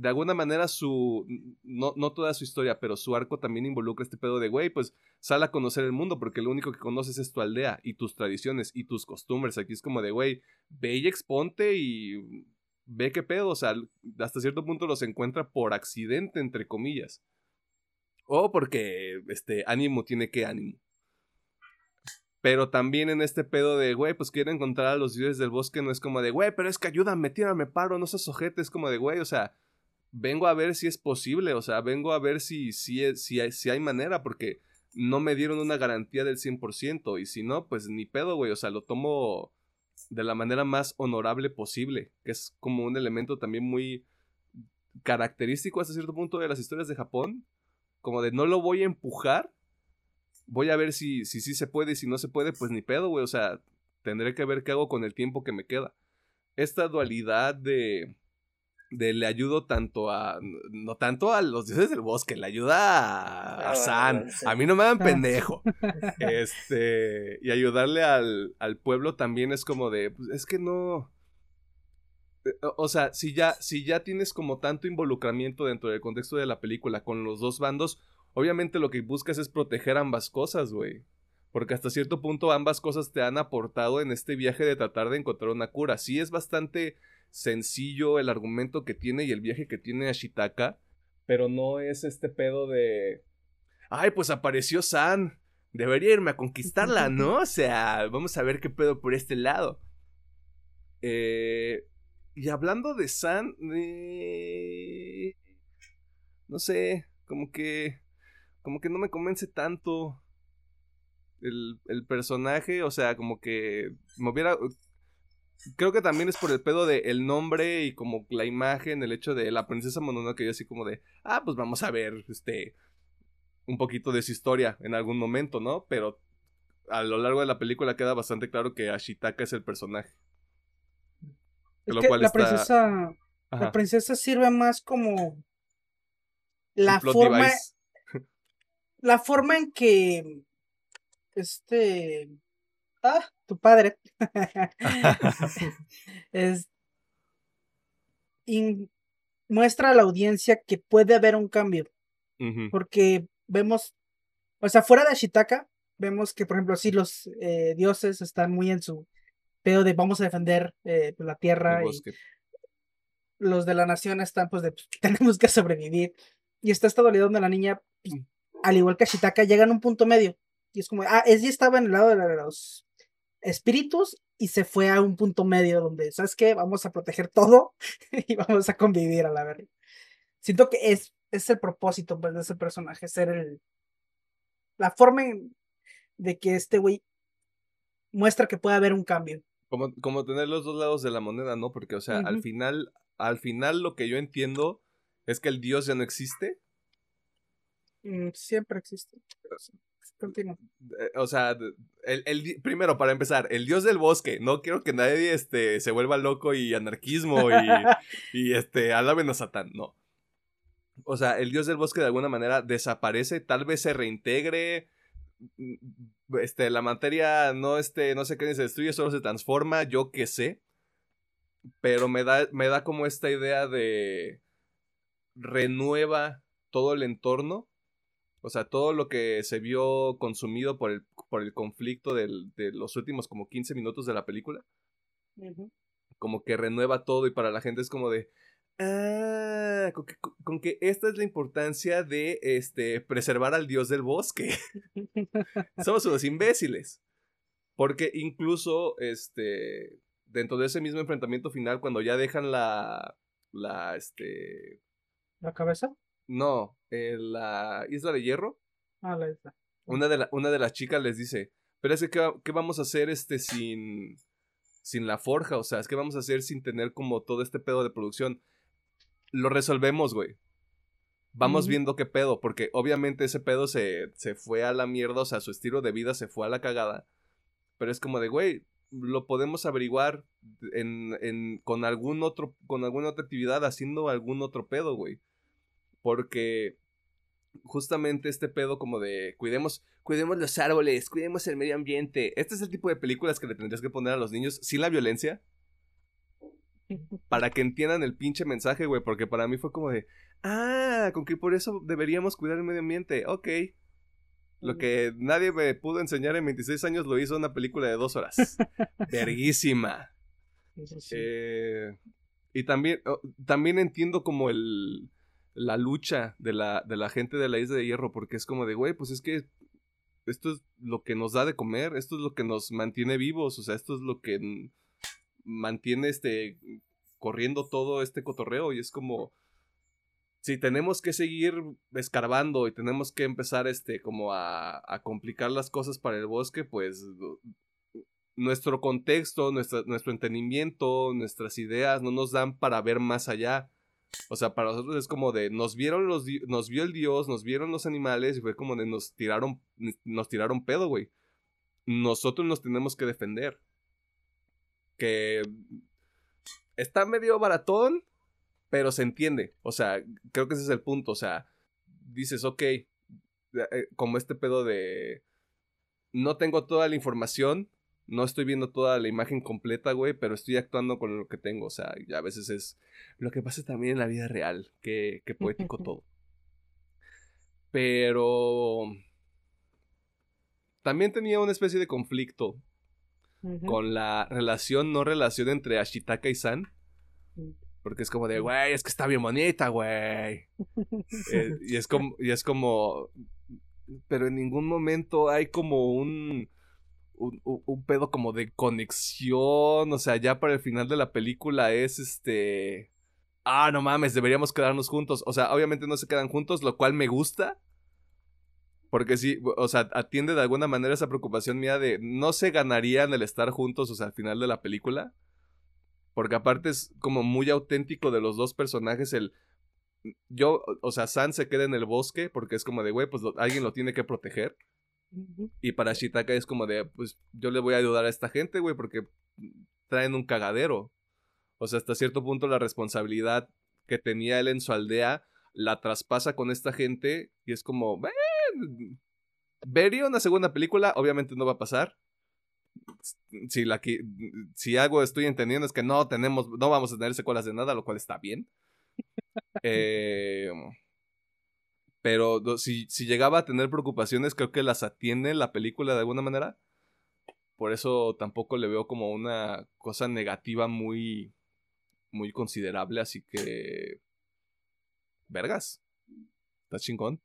de alguna manera su, no, no toda su historia, pero su arco también involucra este pedo de, güey, pues sal a conocer el mundo porque lo único que conoces es tu aldea y tus tradiciones y tus costumbres. Aquí es como de, güey, ve y exponte y ve qué pedo, o sea, hasta cierto punto los encuentra por accidente, entre comillas. O porque, este, ánimo tiene que ánimo. Pero también en este pedo de, güey, pues quiero encontrar a los dioses del bosque, no es como de, güey, pero es que ayúdame, tírame paro, no seas ojete, es como de, güey, o sea, vengo a ver si es posible, o sea, vengo a ver si, si, si, hay, si hay manera, porque no me dieron una garantía del 100%, y si no, pues ni pedo, güey, o sea, lo tomo de la manera más honorable posible, que es como un elemento también muy característico hasta cierto punto de las historias de Japón, como de no lo voy a empujar, voy a ver si sí si, se puede y si no se puede, pues ni pedo, güey. O sea, tendré que ver qué hago con el tiempo que me queda. Esta dualidad de, de le ayudo tanto a, no tanto a los dioses del bosque, le ayuda a, ah, San. A mí no me dan ah. pendejo. este, y ayudarle al, al pueblo también es como de, pues, es que no... Eh, o sea, si ya, si ya tienes como tanto involucramiento dentro del contexto de la película con los dos bandos, obviamente lo que buscas es proteger ambas cosas, güey. Porque hasta cierto punto ambas cosas te han aportado en este viaje de tratar de encontrar una cura. Sí es bastante sencillo el argumento que tiene y el viaje que tiene Ashitaka, pero no es este pedo de... Ay, pues apareció San. Debería irme a conquistarla, ¿no? O sea, vamos a ver qué pedo por este lado. Eh, y hablando de San, eh, no sé, como que como que no me convence tanto el, el personaje, o sea, como que me hubiera... Creo que también es por el pedo de el nombre y como la imagen, el hecho de la princesa Mononoke, yo así como de, ah, pues vamos a ver, este, un poquito de su historia en algún momento, ¿no? Pero a lo largo de la película queda bastante claro que Ashitaka es el personaje. lo cual la princesa, la princesa sirve más como la forma, la forma en que este ah tu padre. Es muestra a la audiencia que puede haber un cambio. Porque vemos o sea fuera de Ashitaka vemos que por ejemplo sí los eh, dioses están muy en su pedo de vamos a defender eh, la tierra y los de la nación están pues de pues, tenemos que sobrevivir. Y está esta dualidad donde la niña pues, mm. al igual que Ashitaka, llegan a un punto medio. Y es como, ah, ella estaba en el lado de los espíritus y se fue a un punto medio donde, ¿sabes qué? Vamos a proteger todo y vamos a convivir a la verdad. Siento que es, es el propósito pues, de ese personaje, ser el. La forma de que este güey muestra que puede haber un cambio. Como, como tener los dos lados de la moneda, ¿no? Porque, o sea, al final, al final lo que yo entiendo es que el dios ya no existe, Mm, siempre existe. Continúa. Eh, o sea, el, el, primero, para empezar, el dios del bosque. No quiero que nadie este, se vuelva loco y anarquismo y, y este, alaben a Satán. No. O sea, el dios del bosque de alguna manera desaparece, tal vez se reintegre. Mm, este, la materia no, este, no sé qué se destruye, solo se transforma, yo qué sé. Pero me da, me da como esta idea de renueva todo el entorno o sea, todo lo que se vio consumido por el, por el conflicto de los últimos como 15 minutos de la película. Como que renueva todo y para la gente es como de... Ah, con que, esta es la importancia de este, preservar al dios del bosque. Somos unos imbéciles. Porque incluso este, dentro de ese mismo enfrentamiento final, cuando ya dejan la... La, este... ¿La cabeza? No, la isla de hierro. Ah, la isla. Una de, una de las chicas les dice, Pero es que, ¿qué, qué vamos a hacer este sin, sin la forja? O sea, es que vamos a hacer sin tener como todo este pedo de producción. Lo resolvemos, güey. Vamos viendo qué pedo, porque obviamente ese pedo se, se fue a la mierda, o sea, su estilo de vida se fue a la cagada. Pero es como de, güey, lo podemos averiguar en, en- con algún otro, con alguna otra actividad, haciendo algún otro pedo, güey. Porque justamente este pedo como de cuidemos, cuidemos los árboles, cuidemos el medio ambiente. Este es el tipo de películas que le tendrías que poner a los niños sin la violencia. Para que entiendan el pinche mensaje, güey. Porque para mí fue como de. Ah, con que por eso deberíamos cuidar el medio ambiente. Ok. Lo que nadie me pudo enseñar en 26 años lo hizo una película de dos horas. Verguísima. Sí. Eh, y también, oh, también entiendo como el la lucha de la, de la gente de la isla de hierro, porque es como de, güey, pues es que esto es lo que nos da de comer, esto es lo que nos mantiene vivos, o sea, esto es lo que mantiene este corriendo todo este cotorreo y es como si tenemos que seguir escarbando y tenemos que empezar este como a, complicar las cosas para el bosque, pues nuestro contexto, nuestro entendimiento, nuestras ideas no nos dan para ver más allá. O sea, para nosotros es como de nos vieron los nos vio el dios, nos vieron los animales y fue como de nos tiraron nos tiraron pedo, güey. Nosotros nos tenemos que defender. Que está medio baratón, pero se entiende. O sea, creo que ese es el punto. O sea, dices, ok, eh, como este pedo de no tengo toda la información, no estoy viendo toda la imagen completa, güey, pero estoy actuando con lo que tengo. O sea, y a veces es lo que pasa también en la vida real. Qué, qué poético todo. Pero también tenía una especie de conflicto con la relación, no relación entre Ashitaka y San. Porque es como de, güey, es que está bien bonita, güey. Eh, y, es como, y es como. Pero en ningún momento hay como un, un. un- pedo como de conexión. O sea, ya para el final de la película es este. Ah, no mames, deberíamos quedarnos juntos. O sea, obviamente no se quedan juntos, lo cual me gusta. Porque sí, o sea, atiende de alguna manera esa preocupación mía de no se ganarían el estar juntos, o sea, al final de la película. Porque aparte es como muy auténtico de los dos personajes el... Yo, o sea, San se queda en el bosque porque es como de, güey, pues alguien lo tiene que proteger. Y para Shitaka es como de, pues yo le voy a ayudar a esta gente, güey, porque traen un cagadero. O sea, hasta cierto punto la responsabilidad que tenía él en su aldea la traspasa con esta gente y es como, "Ven, vería una segunda película, obviamente no va a pasar. Si, la, si algo estoy entendiendo es que no tenemos, no vamos a tener secuelas de nada, lo cual está bien. Eh, pero si, si llegaba a tener preocupaciones, creo que las atiende la película de alguna manera. Por eso tampoco le veo como una cosa negativa muy, muy considerable. Así que. Vergas. Está chingón.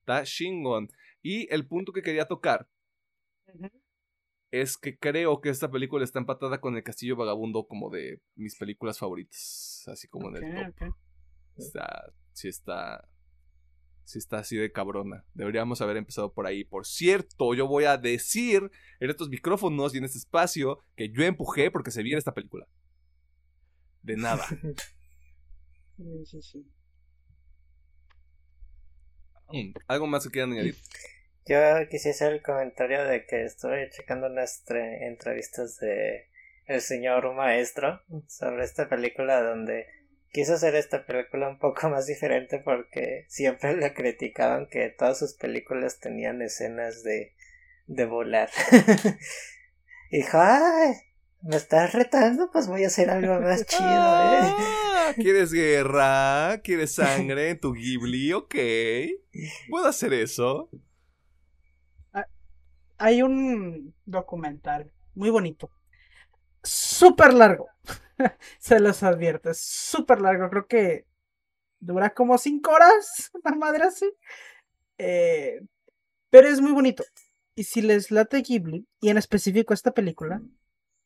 Está chingón. Y el punto que quería tocar es que creo que esta película está empatada con El Castillo Vagabundo como de mis películas favoritas. Así como en el top. Está, sí está, sí está así de cabrona. Deberíamos haber empezado por ahí. Por cierto, yo voy a decir en estos micrófonos y en este espacio que yo empujé porque se viera esta película. De nada. Sí, sí, sí. Mm, ¿Algo más que quieran añadir? Yo quisiera hacer el comentario de que estoy checando unas tre- entrevistas de el señor maestro sobre esta película donde quiso hacer esta película un poco más diferente porque siempre le criticaban que todas sus películas tenían escenas de, de volar. y dijo, ay, me estás retando, pues voy a hacer algo más chido, ¿eh? Ah, ¿Quieres guerra? ¿Quieres sangre en tu Ghibli? Ok. ¿Puedo hacer eso? Hay un documental muy bonito. Súper largo. Se los advierto. Es súper largo. Creo que dura como cinco horas. Una madre así. Eh, pero es muy bonito. Y si les late Ghibli, y en específico esta película,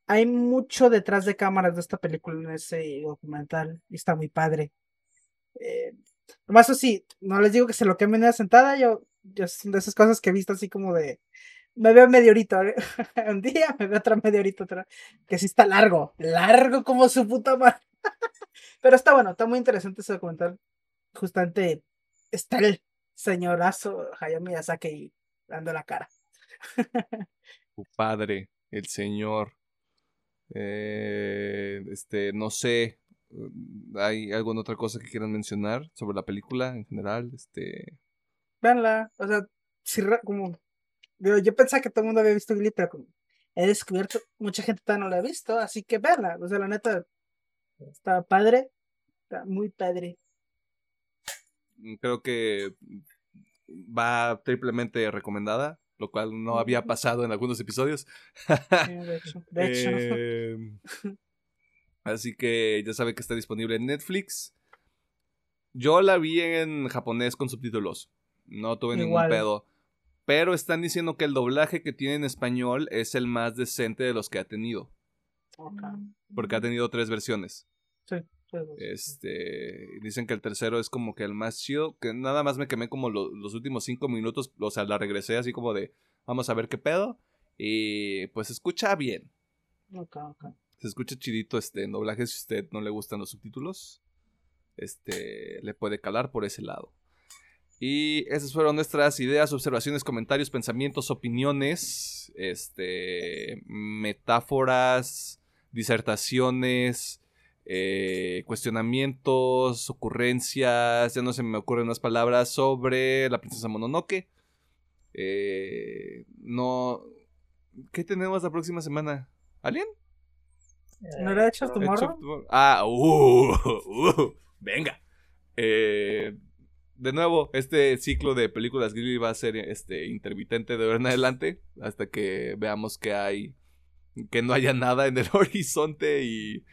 hay mucho detrás de cámaras de esta película en ese documental. Y está muy padre. Eh, nomás así, no les digo que se lo quemen una sentada. Yo, yo son de esas cosas que he visto así como de me veo medio horito. ¿eh? Un día me veo otra media horita otra. Que sí está largo. Largo como su puta madre. Pero está bueno, está muy interesante ese documental. Justamente está el señorazo Hayao Miyazaki dando la cara. Tu padre, el señor. Eh, este, no sé. ¿Hay alguna otra cosa que quieran mencionar sobre la película en general? Este. Véanla. O sea, si como. Yo, yo pensaba que todo el mundo había visto Glee, pero como he descubierto, mucha gente todavía no la ha visto, así que véanla. O sea, la neta, está padre. Está muy padre. Creo que va triplemente recomendada, lo cual no había pasado en algunos episodios. Sí, de hecho. De hecho. Eh, así que ya sabe que está disponible en Netflix. Yo la vi en japonés con subtítulos. No tuve ningún pedo. Pero están diciendo que el doblaje que tiene en español es el más decente de los que ha tenido. Ok. Porque ha tenido tres versiones. Sí, sí, sí. Este, dicen que el tercero es como que el más chido, que nada más me quemé como lo- los últimos cinco minutos, o sea, la regresé así como de, vamos a ver qué pedo, y pues se escucha bien, Ok, ok. se escucha chidito este en doblaje, si a usted no le gustan los subtítulos, este, le puede calar por ese lado. Y esas fueron nuestras ideas, observaciones, comentarios, pensamientos, opiniones, este, metáforas, disertaciones, eh, cuestionamientos, ocurrencias, ya no se me ocurren más palabras sobre la princesa Mononoke. Eh, no, ¿qué tenemos la próxima semana? ¿Alien? ¿No era Edge of Tomorrow. Ah, uh, uh, venga. Eh, de nuevo, este ciclo de películas Ghibli va a ser este intermitente de ahora en adelante hasta que veamos que hay que no haya nada en el horizonte y,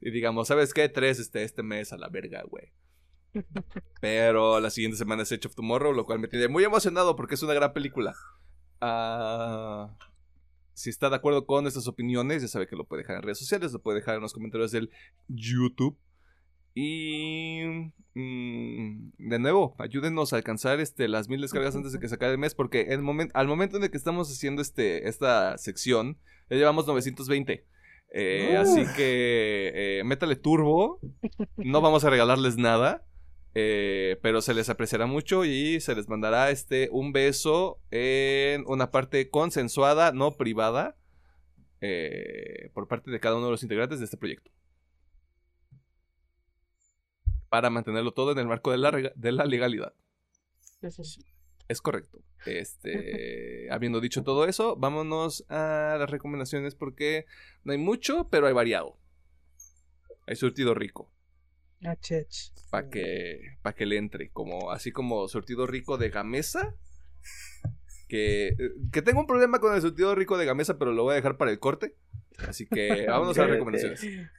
y digamos, ¿sabes qué? Tres este, este mes a la verga, güey. Pero la siguiente semana es Edge of Tomorrow, lo cual me tiene muy emocionado porque es una gran película. Ah, si está de acuerdo con nuestras opiniones, ya sabe que lo puede dejar en redes sociales, lo puede dejar en los comentarios del YouTube. Y mm, de nuevo, ayúdenos a alcanzar este, las mil descargas antes de que se acabe el mes, porque el momen- al momento en el que estamos haciendo este, esta sección, ya llevamos 920. Eh. Así que eh, métale turbo, no vamos a regalarles nada. eh, pero se les apreciará mucho y se les mandará este un beso en una parte consensuada, no privada, por parte de cada uno de los integrantes de este proyecto. Para mantenerlo todo en el marco de la, de la legalidad. Sí. Es correcto. Este, habiendo dicho todo eso, vámonos a las recomendaciones porque no hay mucho, pero hay variado. Hay surtido rico para que, pa' que le entre, como así como surtido rico de gamesa. Que, que tengo un problema con el surtido rico de gamesa, pero lo voy a dejar para el corte. Así que vámonos a las recomendaciones.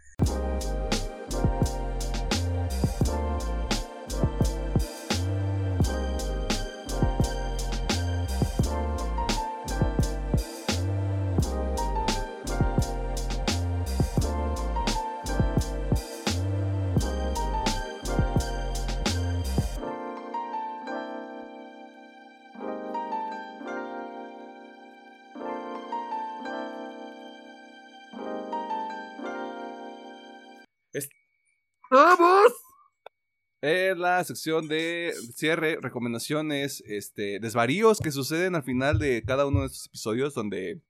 En la sección de cierre, recomendaciones, este, desvaríos que suceden al final de cada uno de estos episodios donde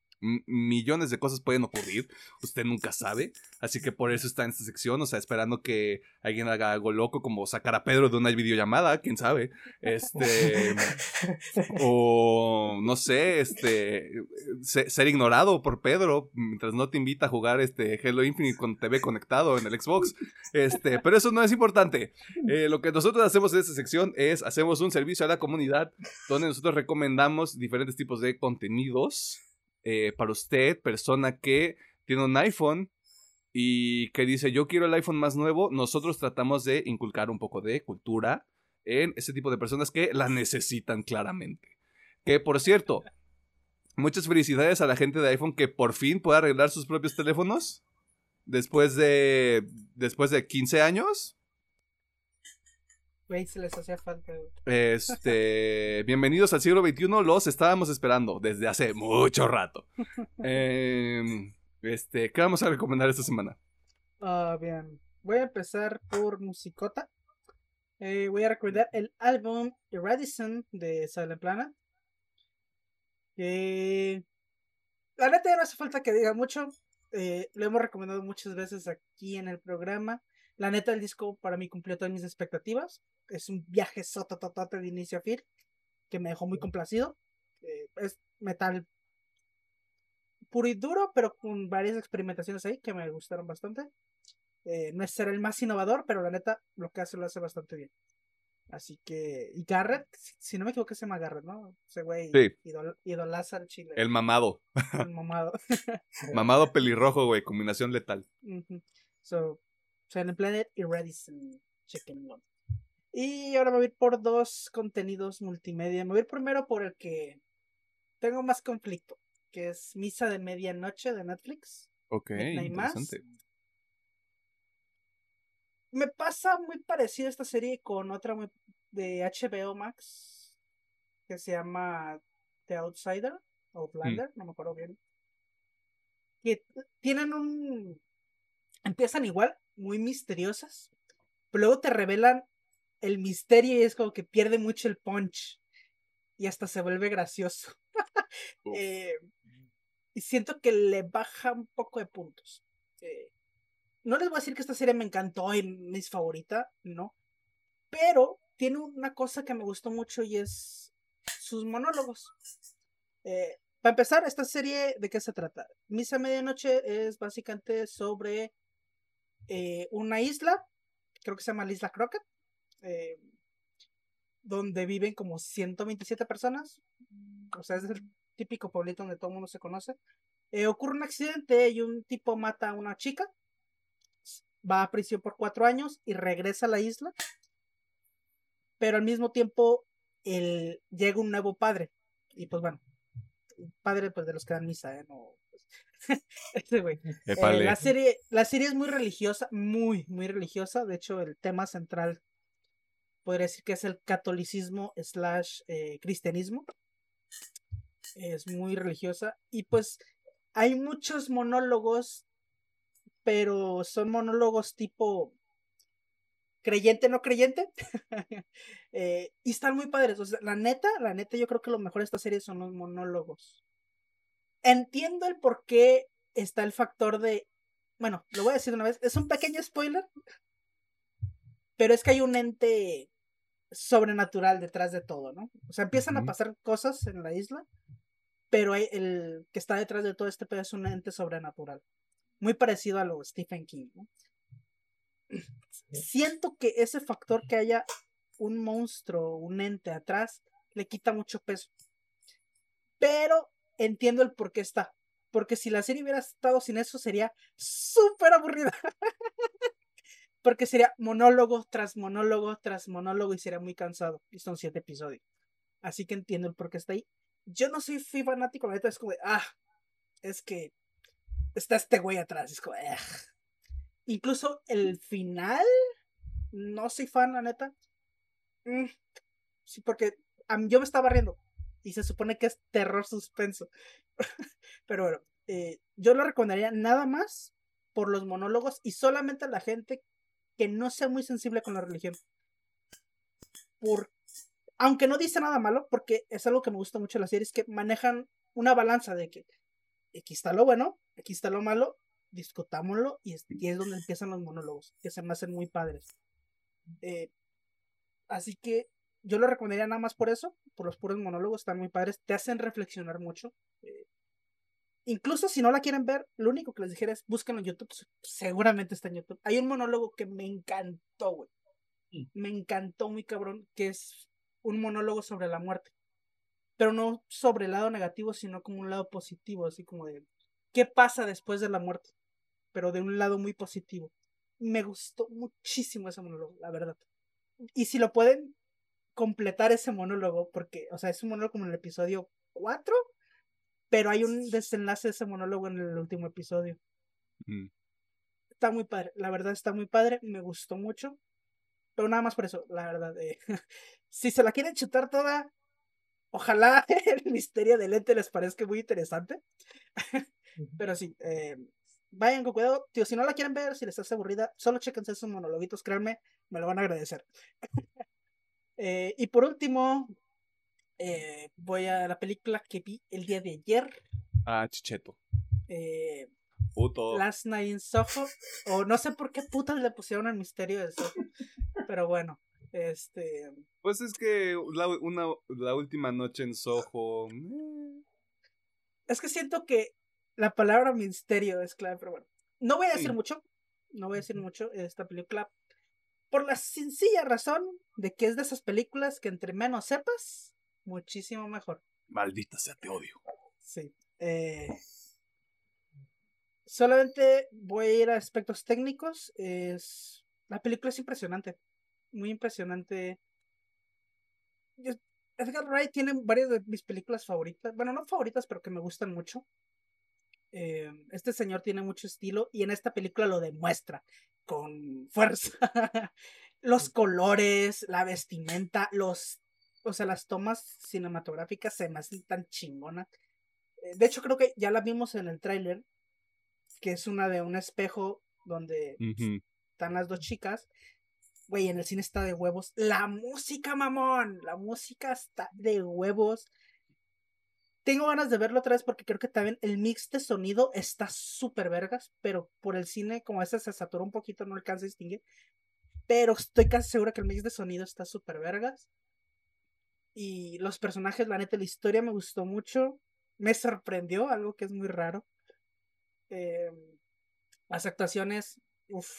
millones de cosas pueden ocurrir, usted nunca sabe, así que por eso está en esta sección, o sea, esperando que alguien haga algo loco como sacar a Pedro de una videollamada, quién sabe, este, o no sé, este, se- ser ignorado por Pedro mientras no te invita a jugar este Halo Infinite cuando te ve conectado en el Xbox, este, pero eso no es importante. Eh, lo que nosotros hacemos en esta sección es hacemos un servicio a la comunidad donde nosotros recomendamos diferentes tipos de contenidos eh, para usted, persona que tiene un iPhone y que dice yo quiero el iPhone más nuevo. Nosotros tratamos de inculcar un poco de cultura en ese tipo de personas que la necesitan claramente. Que por cierto, muchas felicidades a la gente de iPhone que por fin puede arreglar sus propios teléfonos después de después de 15 años. Güey, se les hacía falta. Este, bienvenidos al siglo XXI, los estábamos esperando desde hace mucho rato. Em, este, ¿qué vamos a recomendar esta semana? Ah, bien. Voy a empezar por Musicota. Eh, voy a recordar el álbum Radisson de Silent Planet. Que la neta ya no hace falta que diga mucho. eh, lo hemos recomendado muchas veces aquí en el programa. La neta, el disco para mí cumplió todas mis expectativas. Es un viaje sotototote de inicio a fin que me dejó muy complacido. Eh, es metal puro y duro, pero con varias experimentaciones ahí que me gustaron bastante. Eh, no es ser el más innovador, pero la neta lo que hace lo hace bastante bien. Así que, y Garrett, si, si no me equivoco, se llama Garrett, ¿no? Ese güey Sí. idol- idolaza al chile. El mamado. el mamado. Mamado pelirrojo, güey, combinación letal. Ujú. So, Silent Planet y Radisson Chicken One. Y ahora me voy a ir por dos contenidos multimedia. Me voy a ir primero por el que tengo más conflicto, que es Misa de Medianoche de Netflix. Ok, Midnight Mass. interesante. Me pasa muy parecido esta serie con otra muy- de HBO Max que se llama The Outsider, Outlander, no me acuerdo bien. Que tienen un. Empiezan igual, muy misteriosas, pero luego te revelan el misterio y es como que pierde mucho el punch y hasta se vuelve gracioso. Eh, y siento que le baja un poco de puntos. Eh, no les voy a decir que esta serie me encantó y mis favorita, no. Pero tiene una cosa que me gustó mucho y es sus monólogos. Eh, para empezar, esta serie, ¿de qué se trata? Misa Medianoche es básicamente sobre eh, una isla, creo que se llama la Isla Crockett, eh, donde viven como 127 personas. O sea, es el típico pueblito donde todo el mundo se conoce. Eh, ocurre un accidente y un tipo mata a una chica. Va a prisión por cuatro años y regresa a la isla. Pero al mismo tiempo el, llega un nuevo padre. Y pues bueno, padre pues de los que dan misa, ¿eh? No, este güey. Eh, la, serie, la serie es muy religiosa, muy, muy religiosa. De hecho, el tema central podría decir que es el catolicismo slash eh, cristianismo. Es muy religiosa. Y pues hay muchos monólogos, pero son monólogos tipo creyente, no creyente. Eh, y están muy padres. O sea, la neta, la neta, yo creo que lo mejor de esta serie son los monólogos. Entiendo el por qué está el factor de. Bueno, lo voy a decir de una vez. Es un pequeño spoiler. Pero es que hay un ente sobrenatural detrás de todo, ¿no? O sea, empiezan a pasar cosas en la isla. Pero el que está detrás de todo este pedo es un ente sobrenatural. Muy parecido a lo Stephen King, ¿no? Siento que ese factor que haya un monstruo, un ente atrás, le quita mucho peso. Pero entiendo el por qué está. Porque si la serie hubiera estado sin eso, sería súper aburrida. Porque sería monólogo tras monólogo tras monólogo y sería muy cansado. Y son siete episodios. Así que entiendo el por qué está ahí. Yo no soy fui fanático, la neta es como ah, es que está este güey atrás. Es como, "Ugh". Incluso el final, no soy fan, la neta. Mm, sí, porque a mí- yo me estaba riendo. Y se supone que es terror suspenso. Pero bueno, eh, yo lo recomendaría nada más por los monólogos y solamente a la gente que no sea muy sensible con la religión. Por, aunque no dice nada malo, porque es algo que me gusta mucho de la serie, es que manejan una balanza de que aquí está lo bueno, aquí está lo malo, discutámoslo y es, y es donde empiezan los monólogos, que se me hacen muy padres. Eh, así que yo lo recomendaría nada más por eso, por los puros monólogos, están muy padres, te hacen reflexionar mucho. eh, incluso si no la quieren ver, lo único que les dijera es búsquenlo en YouTube, se- seguramente está en YouTube. Hay un monólogo que me encantó, güey. Me encantó muy cabrón, que es un monólogo sobre la muerte. Pero no sobre el lado negativo, sino como un lado positivo, así como de qué pasa después de la muerte, pero de un lado muy positivo. Me gustó muchísimo ese monólogo, la verdad. Y si lo pueden completar ese monólogo, porque, o sea, es un monólogo como en el episodio 4, pero hay un desenlace de ese monólogo en el último episodio. Mm. Está muy padre, la verdad está muy padre, me gustó mucho. pero nada más por eso, la verdad. eh, si se la quieren chutar toda, ojalá el misterio del ente les parezca muy interesante. pero sí, eh, vayan con cuidado. Tío, si no la quieren ver, si les hace aburrida, solo chequense esos monologuitos, créanme, me lo van a agradecer. Eh, y por último, eh, voy a la película que vi el día de ayer. Ah, chicheto. eh, Puto. Last Night in Soho. O no sé por qué putas le pusieron el misterio de Soho. Pero bueno, este. Pues es que la, una, la última noche en Soho. eh, Es que siento que la palabra misterio es clave, pero bueno. No voy a decir Sí. mucho. No voy a decir mucho de esta película. Por la sencilla razón de que es de esas películas que entre menos sepas, muchísimo mejor. Maldita sea, te odio. Sí. eh, solamente voy a ir a aspectos técnicos. Es, la película es impresionante. Muy impresionante. Edgar Wright tiene varias de mis películas favoritas. Bueno, no favoritas, pero que me gustan mucho. Eh, este señor tiene mucho estilo y en esta película lo demuestra con fuerza. los colores, la vestimenta, los, o sea, las tomas cinematográficas se me hacen tan chingonas. Eh, De hecho, creo que ya la vimos en el tráiler, que es una de un espejo donde están las dos chicas. Güey, en el cine está de huevos. La música, mamón. La música está de huevos. Tengo ganas de verlo otra vez porque creo que también el mix de sonido está súper vergas, pero por el cine, como a veces se satura un poquito, no alcanza a distinguir. Pero estoy casi segura que el mix de sonido está súper vergas. Y los personajes, la neta, la historia me gustó mucho. Me sorprendió, algo que es muy raro. Eh, las actuaciones, uff.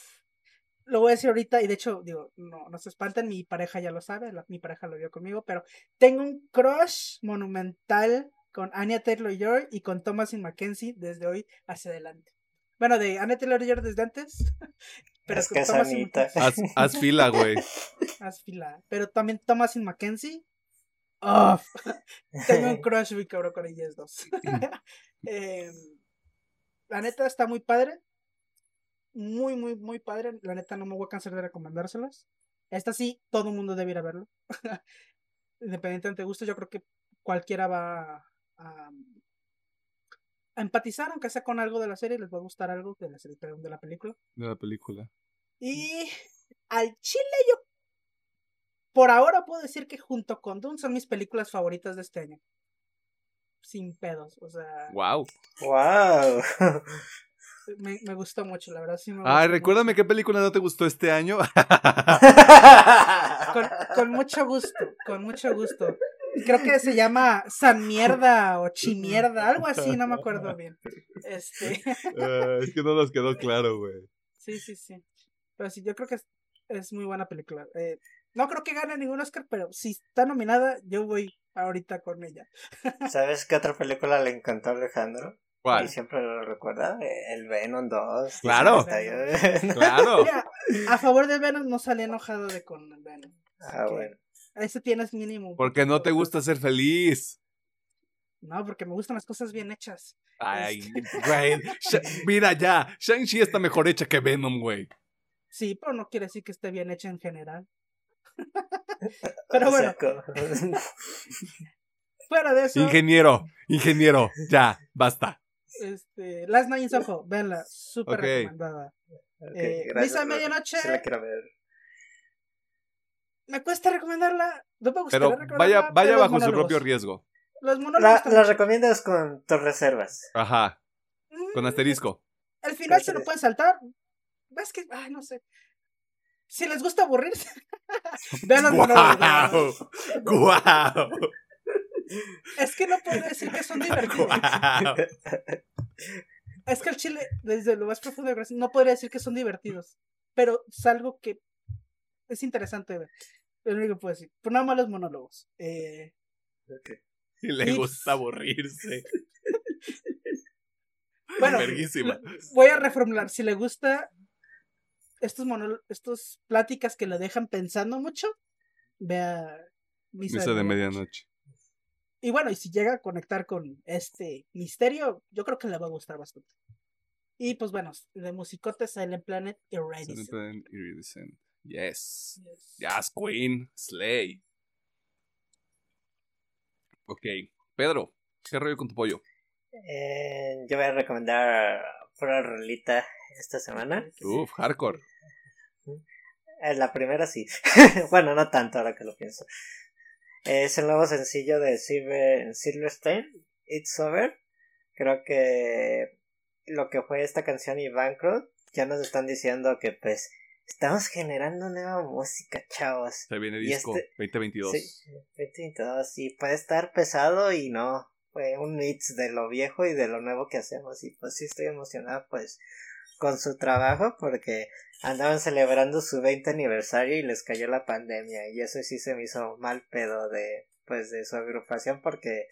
Lo voy a decir ahorita, y de hecho, digo, no, no se espanten, mi pareja ya lo sabe, mi pareja lo vio conmigo, pero tengo un crush monumental con Anya Taylor Joy y con Thomasin Mackenzie desde hoy hacia adelante. Bueno, de Anya Taylor Joy desde antes, pero es con que es Thomasin Anita. Mackenzie- Haz, haz fila, güey. haz fila. Pero también Thomasin Mackenzie. ¡Oh! Tengo un crush muy cabrón con ellas dos. Em, la neta está muy padre. Muy, muy, muy padre. La neta no me voy a cansar de recomendárselas. Esta sí, todo el mundo debe ir a verlo. Independientemente de gusto, yo creo que cualquiera va a, a empatizar, aunque sea con algo de la serie, les va a gustar algo de la serie, perdón, de la película. De la película. Y al chile yo por ahora puedo decir que junto con Dune son mis películas favoritas de este año. Sin pedos, o sea, Wow. ¡Wow! me, me gustó mucho, la verdad sí me Ay, gustó recuérdame mucho. qué película no te gustó este año. Con, con mucho gusto, con mucho gusto. Creo que se llama San Mierda o Chimierda, algo así, no me acuerdo bien. Este, Ah, es que no nos quedó claro, güey. sí, sí, sí. Pero sí, yo creo que es, es muy buena película. Eh, no creo que gane ningún Oscar, pero si está nominada, yo voy ahorita con ella. ¿Sabes qué otra película le encantó a Alejandro? ¿Cuál? Y siempre lo recuerda. El Venom 2. Claro. Claro. Claro. Mira, a favor de Venom no salí enojado de con Venom. Así Ah, que bueno. Ese tienes mínimo. Porque no te gusta ser feliz. No, porque me gustan las cosas bien hechas. Ay, güey. Sha- Mira ya. Shang-Chi está mejor hecha que Venom, güey. Sí, pero no quiere decir que esté bien hecha en general. Pero bueno, fuera de eso, Ingeniero, ingeniero. Ya, basta. este, Last Night in Soho, véanla, súper Ok. recomendada. Eh, gracias, Misa de Rory. Medianoche. Sí la quiero ver. Me cuesta recomendarla. No me gustaría Pero recomendarla, vaya, vaya bajo su propio riesgo. Los monólogos. La, están la muy- recomiendas con tus reservas. Ajá. Mm, Con asterisco. Al final se lo pueden saltar. Es que, ay, no sé. Si les gusta aburrirse, vean los monólogos. ¡Guau! ¡Guau! Es que no puedo decir que son divertidos. Es que el chile, desde lo más profundo de corazón, no podría decir que son divertidos. Pero es algo que es interesante ver. Es lo único que puedo decir. Pero nada más los monólogos. Eh, Y le Y- gusta aburrirse. bueno, Verguísima. voy a reformular. Si le gusta estos monólogos, estos pláticas que le dejan pensando mucho, vea Misa, Misa de medianoche. Y bueno, y si llega a conectar con este misterio, yo creo que le va a gustar bastante. Y pues bueno, de musicotes Silent Planet Riding. Silent Planet Iridescent. Yes. Yes, Queen. Slay. Ok. Pedro, ¿qué rollo con tu pollo? Eh, yo voy a recomendar pura rolita esta semana. Uf, hardcore. Eh, la primera sí. bueno, no tanto ahora que lo pienso. Es el nuevo sencillo de Silver, Silverstein, It's Over. Creo que lo que fue esta canción y Bankroll ya nos están diciendo que pues estamos generando nueva música, chavos. Se viene disco 2022. Sí, 2022 y puede estar pesado y no, fue un mix de lo viejo y de lo nuevo que hacemos y pues sí estoy emocionado pues con su trabajo porque andaban celebrando su 20 aniversario y les cayó la pandemia y eso sí se me hizo mal pedo de pues de su agrupación porque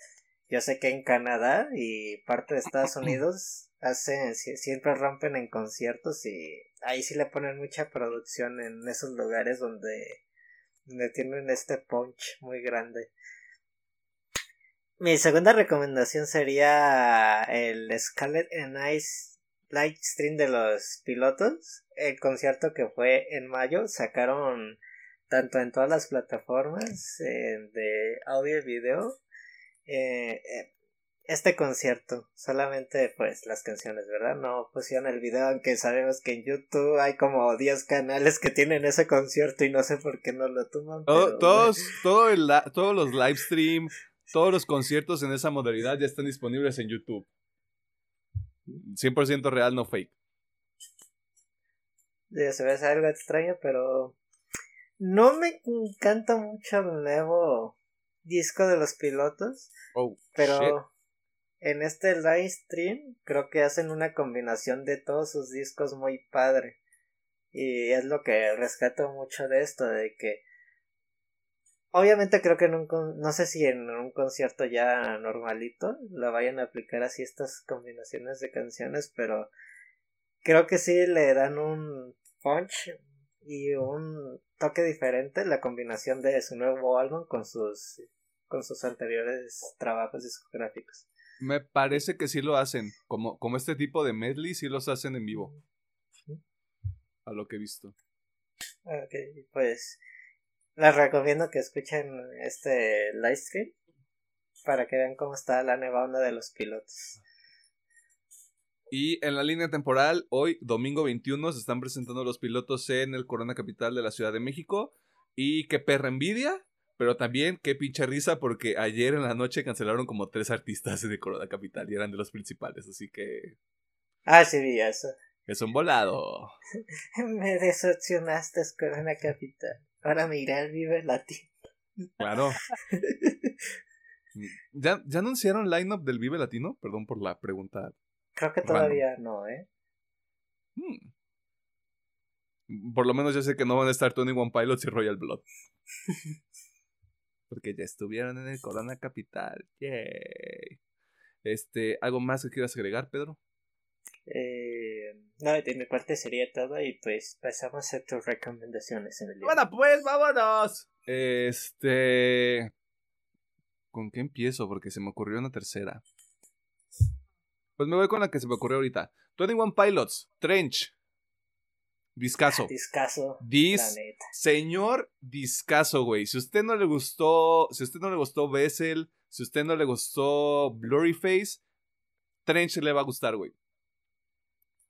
yo sé que en Canadá y parte de Estados Unidos hacen siempre rompen en conciertos y ahí sí le ponen mucha producción en esos lugares donde tienen este punch muy grande. Mi segunda recomendación sería el Scarlet and Ice live stream de los pilotos. El concierto que fue en mayo sacaron tanto en todas las plataformas eh, de audio y video eh, eh, este concierto solamente pues las canciones verdad no pusieron el video aunque sabemos que en YouTube hay como 10 canales que tienen ese concierto y no sé por qué no lo toman todos todo el, todos los live stream todos los conciertos en esa modalidad ya están disponibles en YouTube 100% real, no fake. se ve algo extraño, pero no me encanta mucho el nuevo disco de los pilotos. Oh, pero en este live stream creo que hacen una combinación de todos sus discos muy padre. Y es lo que rescato mucho de esto, de que Obviamente creo que en un no sé si en un concierto ya normalito la vayan a aplicar así estas combinaciones de canciones, pero creo que sí le dan un punch y un toque diferente la combinación de su nuevo álbum con sus con sus anteriores trabajos discográficos. Me parece que sí lo hacen, como, como este tipo de medley sí los hacen en vivo. A lo que he visto. Ok, pues les recomiendo que escuchen este live stream para que vean cómo está la nueva onda de los pilotos. Y en la línea temporal, hoy, domingo 21, se están presentando los pilotos en el Corona Capital de la Ciudad de México. Y qué perra envidia, pero también qué pinche risa, porque ayer en la noche cancelaron como tres artistas de Corona Capital y eran de los principales, así que. Ah, sí, vi eso. Es un volado. Me decepcionaste, Corona Capital. Ahora me iré al Vive Latino. Claro. ¿Ya, ¿Ya anunciaron line-up del Vive Latino? Perdón por la pregunta. Creo que todavía no, ¿eh? Hmm. Por lo menos ya sé que no van a estar Tony One Pilots y Royal Blood. Porque ya estuvieron en el Corona Capital. Yay. Este, ¿algo más que quieras agregar, Pedro? Eh, no, de mi parte sería todo y pues pasamos a tus recomendaciones en el día. Bueno, pues vámonos. Este... ¿Con qué empiezo? Porque se me ocurrió una tercera. Pues me voy con la que se me ocurrió ahorita. 21 Pilots, Trench. Discaso. discaso. Dis. Señor Discaso, güey. Si usted no le gustó. Si a usted no le gustó Vessel. Si a usted no le gustó Blurry Face. Trench le va a gustar, güey.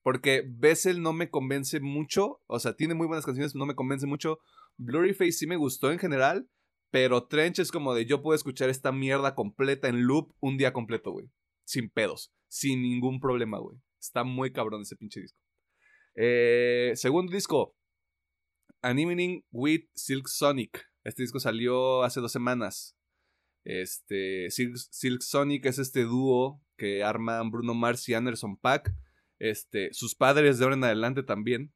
Porque Bessel no me convence mucho. O sea, tiene muy buenas canciones, no me convence mucho. Blurryface sí me gustó en general. Pero Trench es como de yo puedo escuchar esta mierda completa en loop un día completo, güey. Sin pedos. Sin ningún problema, güey. Está muy cabrón ese pinche disco. Eh, segundo disco. Animating with Silk Sonic. Este disco salió hace dos semanas. Este, Silk, Silk Sonic es este dúo que arman Bruno Mars y Anderson Pack este, sus padres de ahora en adelante también.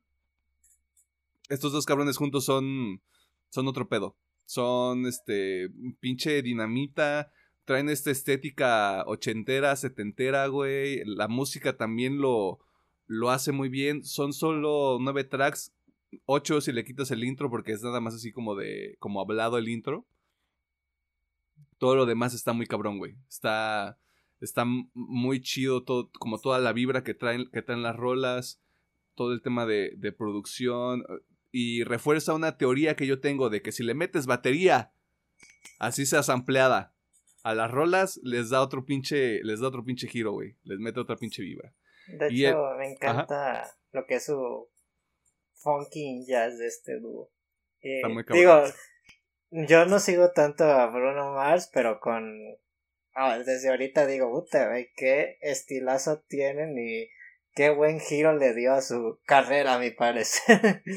Estos dos cabrones juntos son. Son otro pedo. Son este. Pinche dinamita. Traen esta estética ochentera, setentera, güey. La música también lo. Lo hace muy bien. Son solo nueve tracks. Ocho si le quitas el intro. Porque es nada más así como de. como hablado el intro. Todo lo demás está muy cabrón, güey. Está Está muy chido todo, como toda la vibra que traen, que traen las rolas, todo el tema de, producción. y refuerza una teoría que yo tengo de que si le metes batería, así seas ampliada, a las rolas les da otro pinche, les da otro pinche giro, güey. Les mete otra pinche vibra. De Y hecho, me encanta lo que es su funky jazz de este dúo. Eh, Está muy digo, yo no sigo tanto a Bruno Mars, pero con... ah, desde ahorita digo, puta, qué estilazo tienen y qué buen giro le dio a su carrera, a mi parecer.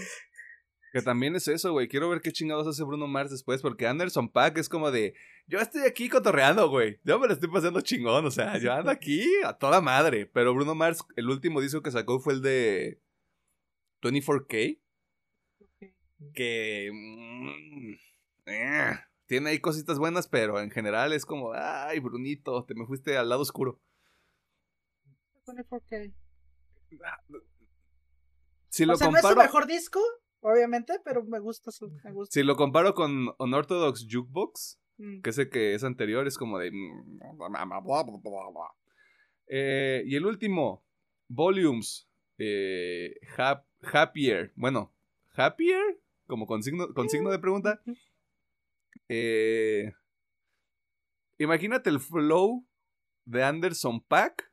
Que también es eso, güey. Quiero ver qué chingados hace Bruno Mars después, porque Anderson Pack es como de, yo estoy aquí cotorreando, güey. Yo me lo estoy pasando chingón, o sea, yo ando aquí a toda madre. Pero Bruno Mars, el último disco que sacó fue el de 24K, que mm, eh, tiene ahí cositas buenas, pero en general es como, ay, Brunito, te me fuiste al lado oscuro. Si lo o sea, no es comparo... su mejor disco, obviamente, pero me gusta su. Me gusta. Si lo comparo con Unorthodox Jukebox, Mm. que sé que es anterior, es como de... mm, Eh, y el último, Volumes, eh, Hap- Happier, bueno, Happier, como con signo, con signo de pregunta. Eh, imagínate el flow de Anderson Pack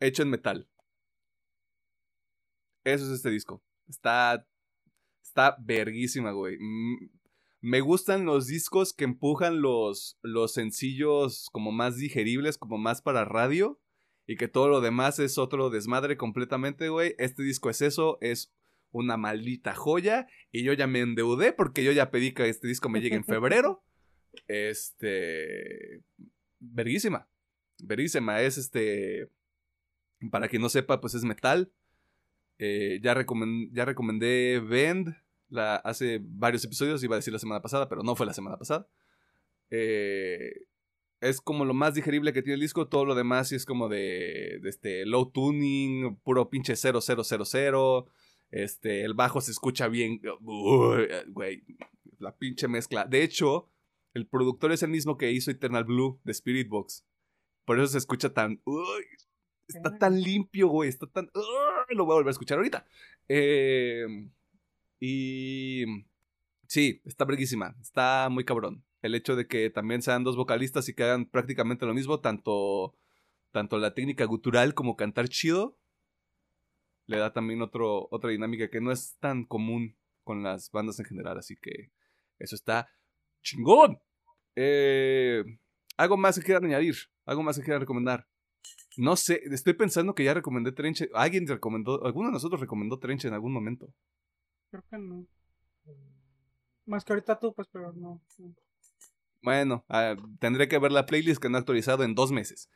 hecho en metal. Eso es este disco. Está. Está verguísima, güey. Me gustan los discos que empujan los, los sencillos como más digeribles, como más para radio. Y que todo lo demás es otro desmadre completamente, güey. Este disco es eso, es una maldita joya. Y yo ya me endeudé porque yo ya pedí que este disco me llegue en febrero. Este. Verguísima. Verguísima. Es este. Para quien no sepa, pues es metal. Eh, ya, recomen- ya recomendé Bend la, hace varios episodios, iba a decir la semana pasada, pero no fue la semana pasada. Eh, es como lo más digerible que tiene el disco, todo lo demás sí es como de, de este low tuning, puro pinche 0000. Este, el bajo se escucha bien, uy, güey, la pinche mezcla. De hecho, el productor es el mismo que hizo Eternal Blue de Spirit Box. Por eso se escucha tan, uy, está tan limpio, güey, está tan, uy, lo voy a volver a escuchar ahorita. Eh, y sí, está breguísima, está muy cabrón. El hecho de que también sean dos vocalistas y que hagan prácticamente lo mismo, tanto, tanto la técnica gutural como cantar chido, le da también otro, otra dinámica que no es tan común con las bandas en general, así que eso está chingón. Eh, algo más que quieran añadir, algo más que quieran recomendar. No sé, estoy pensando que ya recomendé Trenche. Alguien recomendó, alguno de nosotros recomendó Trenche en algún momento. Creo que no. Más que ahorita tú, pues, pero no. no. Bueno, ah, tendré que ver la playlist que no he actualizado en dos meses.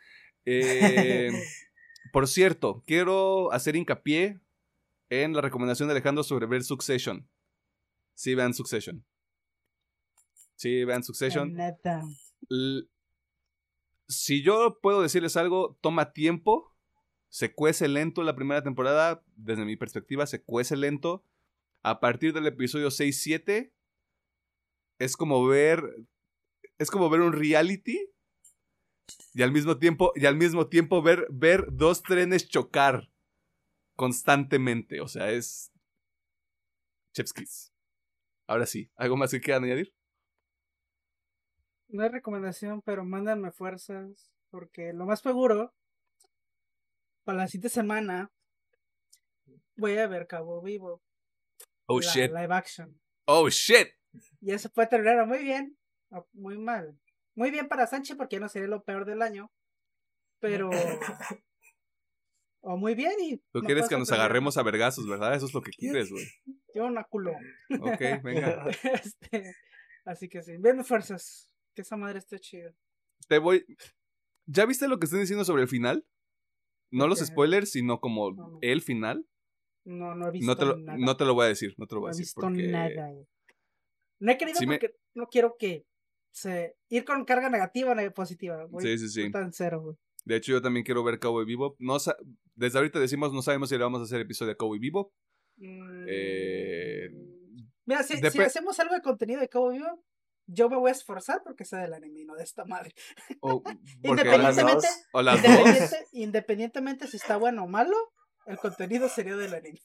Eh, por cierto, quiero hacer hincapié en la recomendación de Alejandro sobre ver Succession. Sí, vean Succession. Sí, vean Succession. Neta. Si yo puedo decirles algo, toma tiempo. Se cuece lento la primera temporada. Desde mi perspectiva, se cuece lento. A partir del episodio 6-7, es como ver. Es como ver un reality. Y al mismo tiempo, y al mismo tiempo ver, ver dos trenes chocar constantemente. O sea, es. Chef's. Ahora sí, ¿algo más que quieran añadir? No hay recomendación, pero mándanme fuerzas. Porque lo más seguro, para la siguiente semana, voy a ver Cabo Vivo. Oh la shit. Live action. Oh shit. Y eso puede terminar o muy bien muy mal. Muy bien para Sánchez porque ya no sería lo peor del año. Pero. o muy bien y. Tú no quieres que nos agarremos a vergazos, ¿verdad? Eso es lo que quieres, güey. Yo una culo. Ok, venga. Este, así que sí. Ven fuerzas. Que esa madre esté chida. Te voy. ¿Ya viste lo que están diciendo sobre el final? No los spoilers, sino como No, no. el final. No, no he visto No te, lo, nada. no te lo voy a decir, no te lo No voy a he decir. visto porque- nada. No he querido Sí me- porque no quiero que se ir con carga negativa o positiva. Voy Sí, sí, sí. tan cero, güey. De hecho, yo también quiero ver Cowboy Vivo. No sa- Desde ahorita decimos, no sabemos si le vamos a hacer episodio de Cowboy Vivo. Mm, Eh, Mira, si, hacemos algo de contenido de Cabo Vivo, yo me voy a esforzar porque sea del anime y no de esta madre. O, Independientemente, dos. o las dos. independiente- independientemente si está bueno o malo, el contenido sería del anime.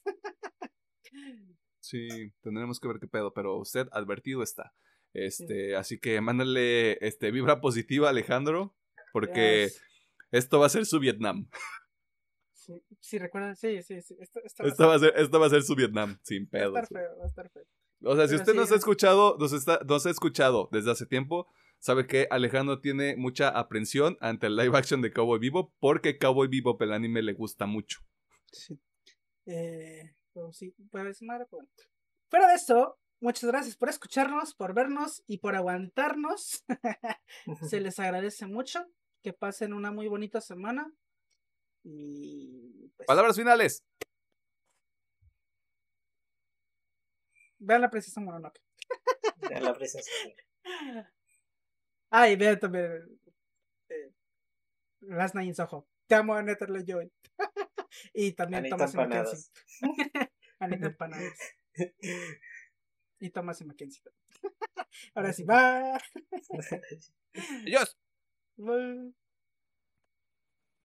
Sí, tendremos que ver qué pedo, pero usted advertido está. Este, así que mándale este vibra positiva a Alejandro, porque Yes. esto va a ser su Vietnam. Sí, sí, recuerda, sí, sí, sí. Esto, esto Esto va a ser, esto va a ser su Vietnam, sin va a estar feo, va a estar feo. O sea, si Pero usted sí, nos ha es- escuchado, nos, está, nos ha escuchado desde hace tiempo, sabe que Alejandro tiene mucha aprensión ante el live action de Cowboy Vivo, porque Cowboy Vivo el anime le gusta mucho. Sí. Eh, pero sí, madre, pues, bueno. Fuera de eso, muchas gracias por escucharnos, por vernos y por aguantarnos. Se les agradece mucho. Que pasen una muy bonita semana. Y pues, Palabras finales. vean la princesa Mononoke. De la princesa. Ah, y vean también eh, Last Night in Soho. Te amo, Aneta Joy. y también Anita Thomas y. Mackenzie. Anita Empanadas. Y Thomas y Mackenzie. Ahora sí, va. Adiós. Bye.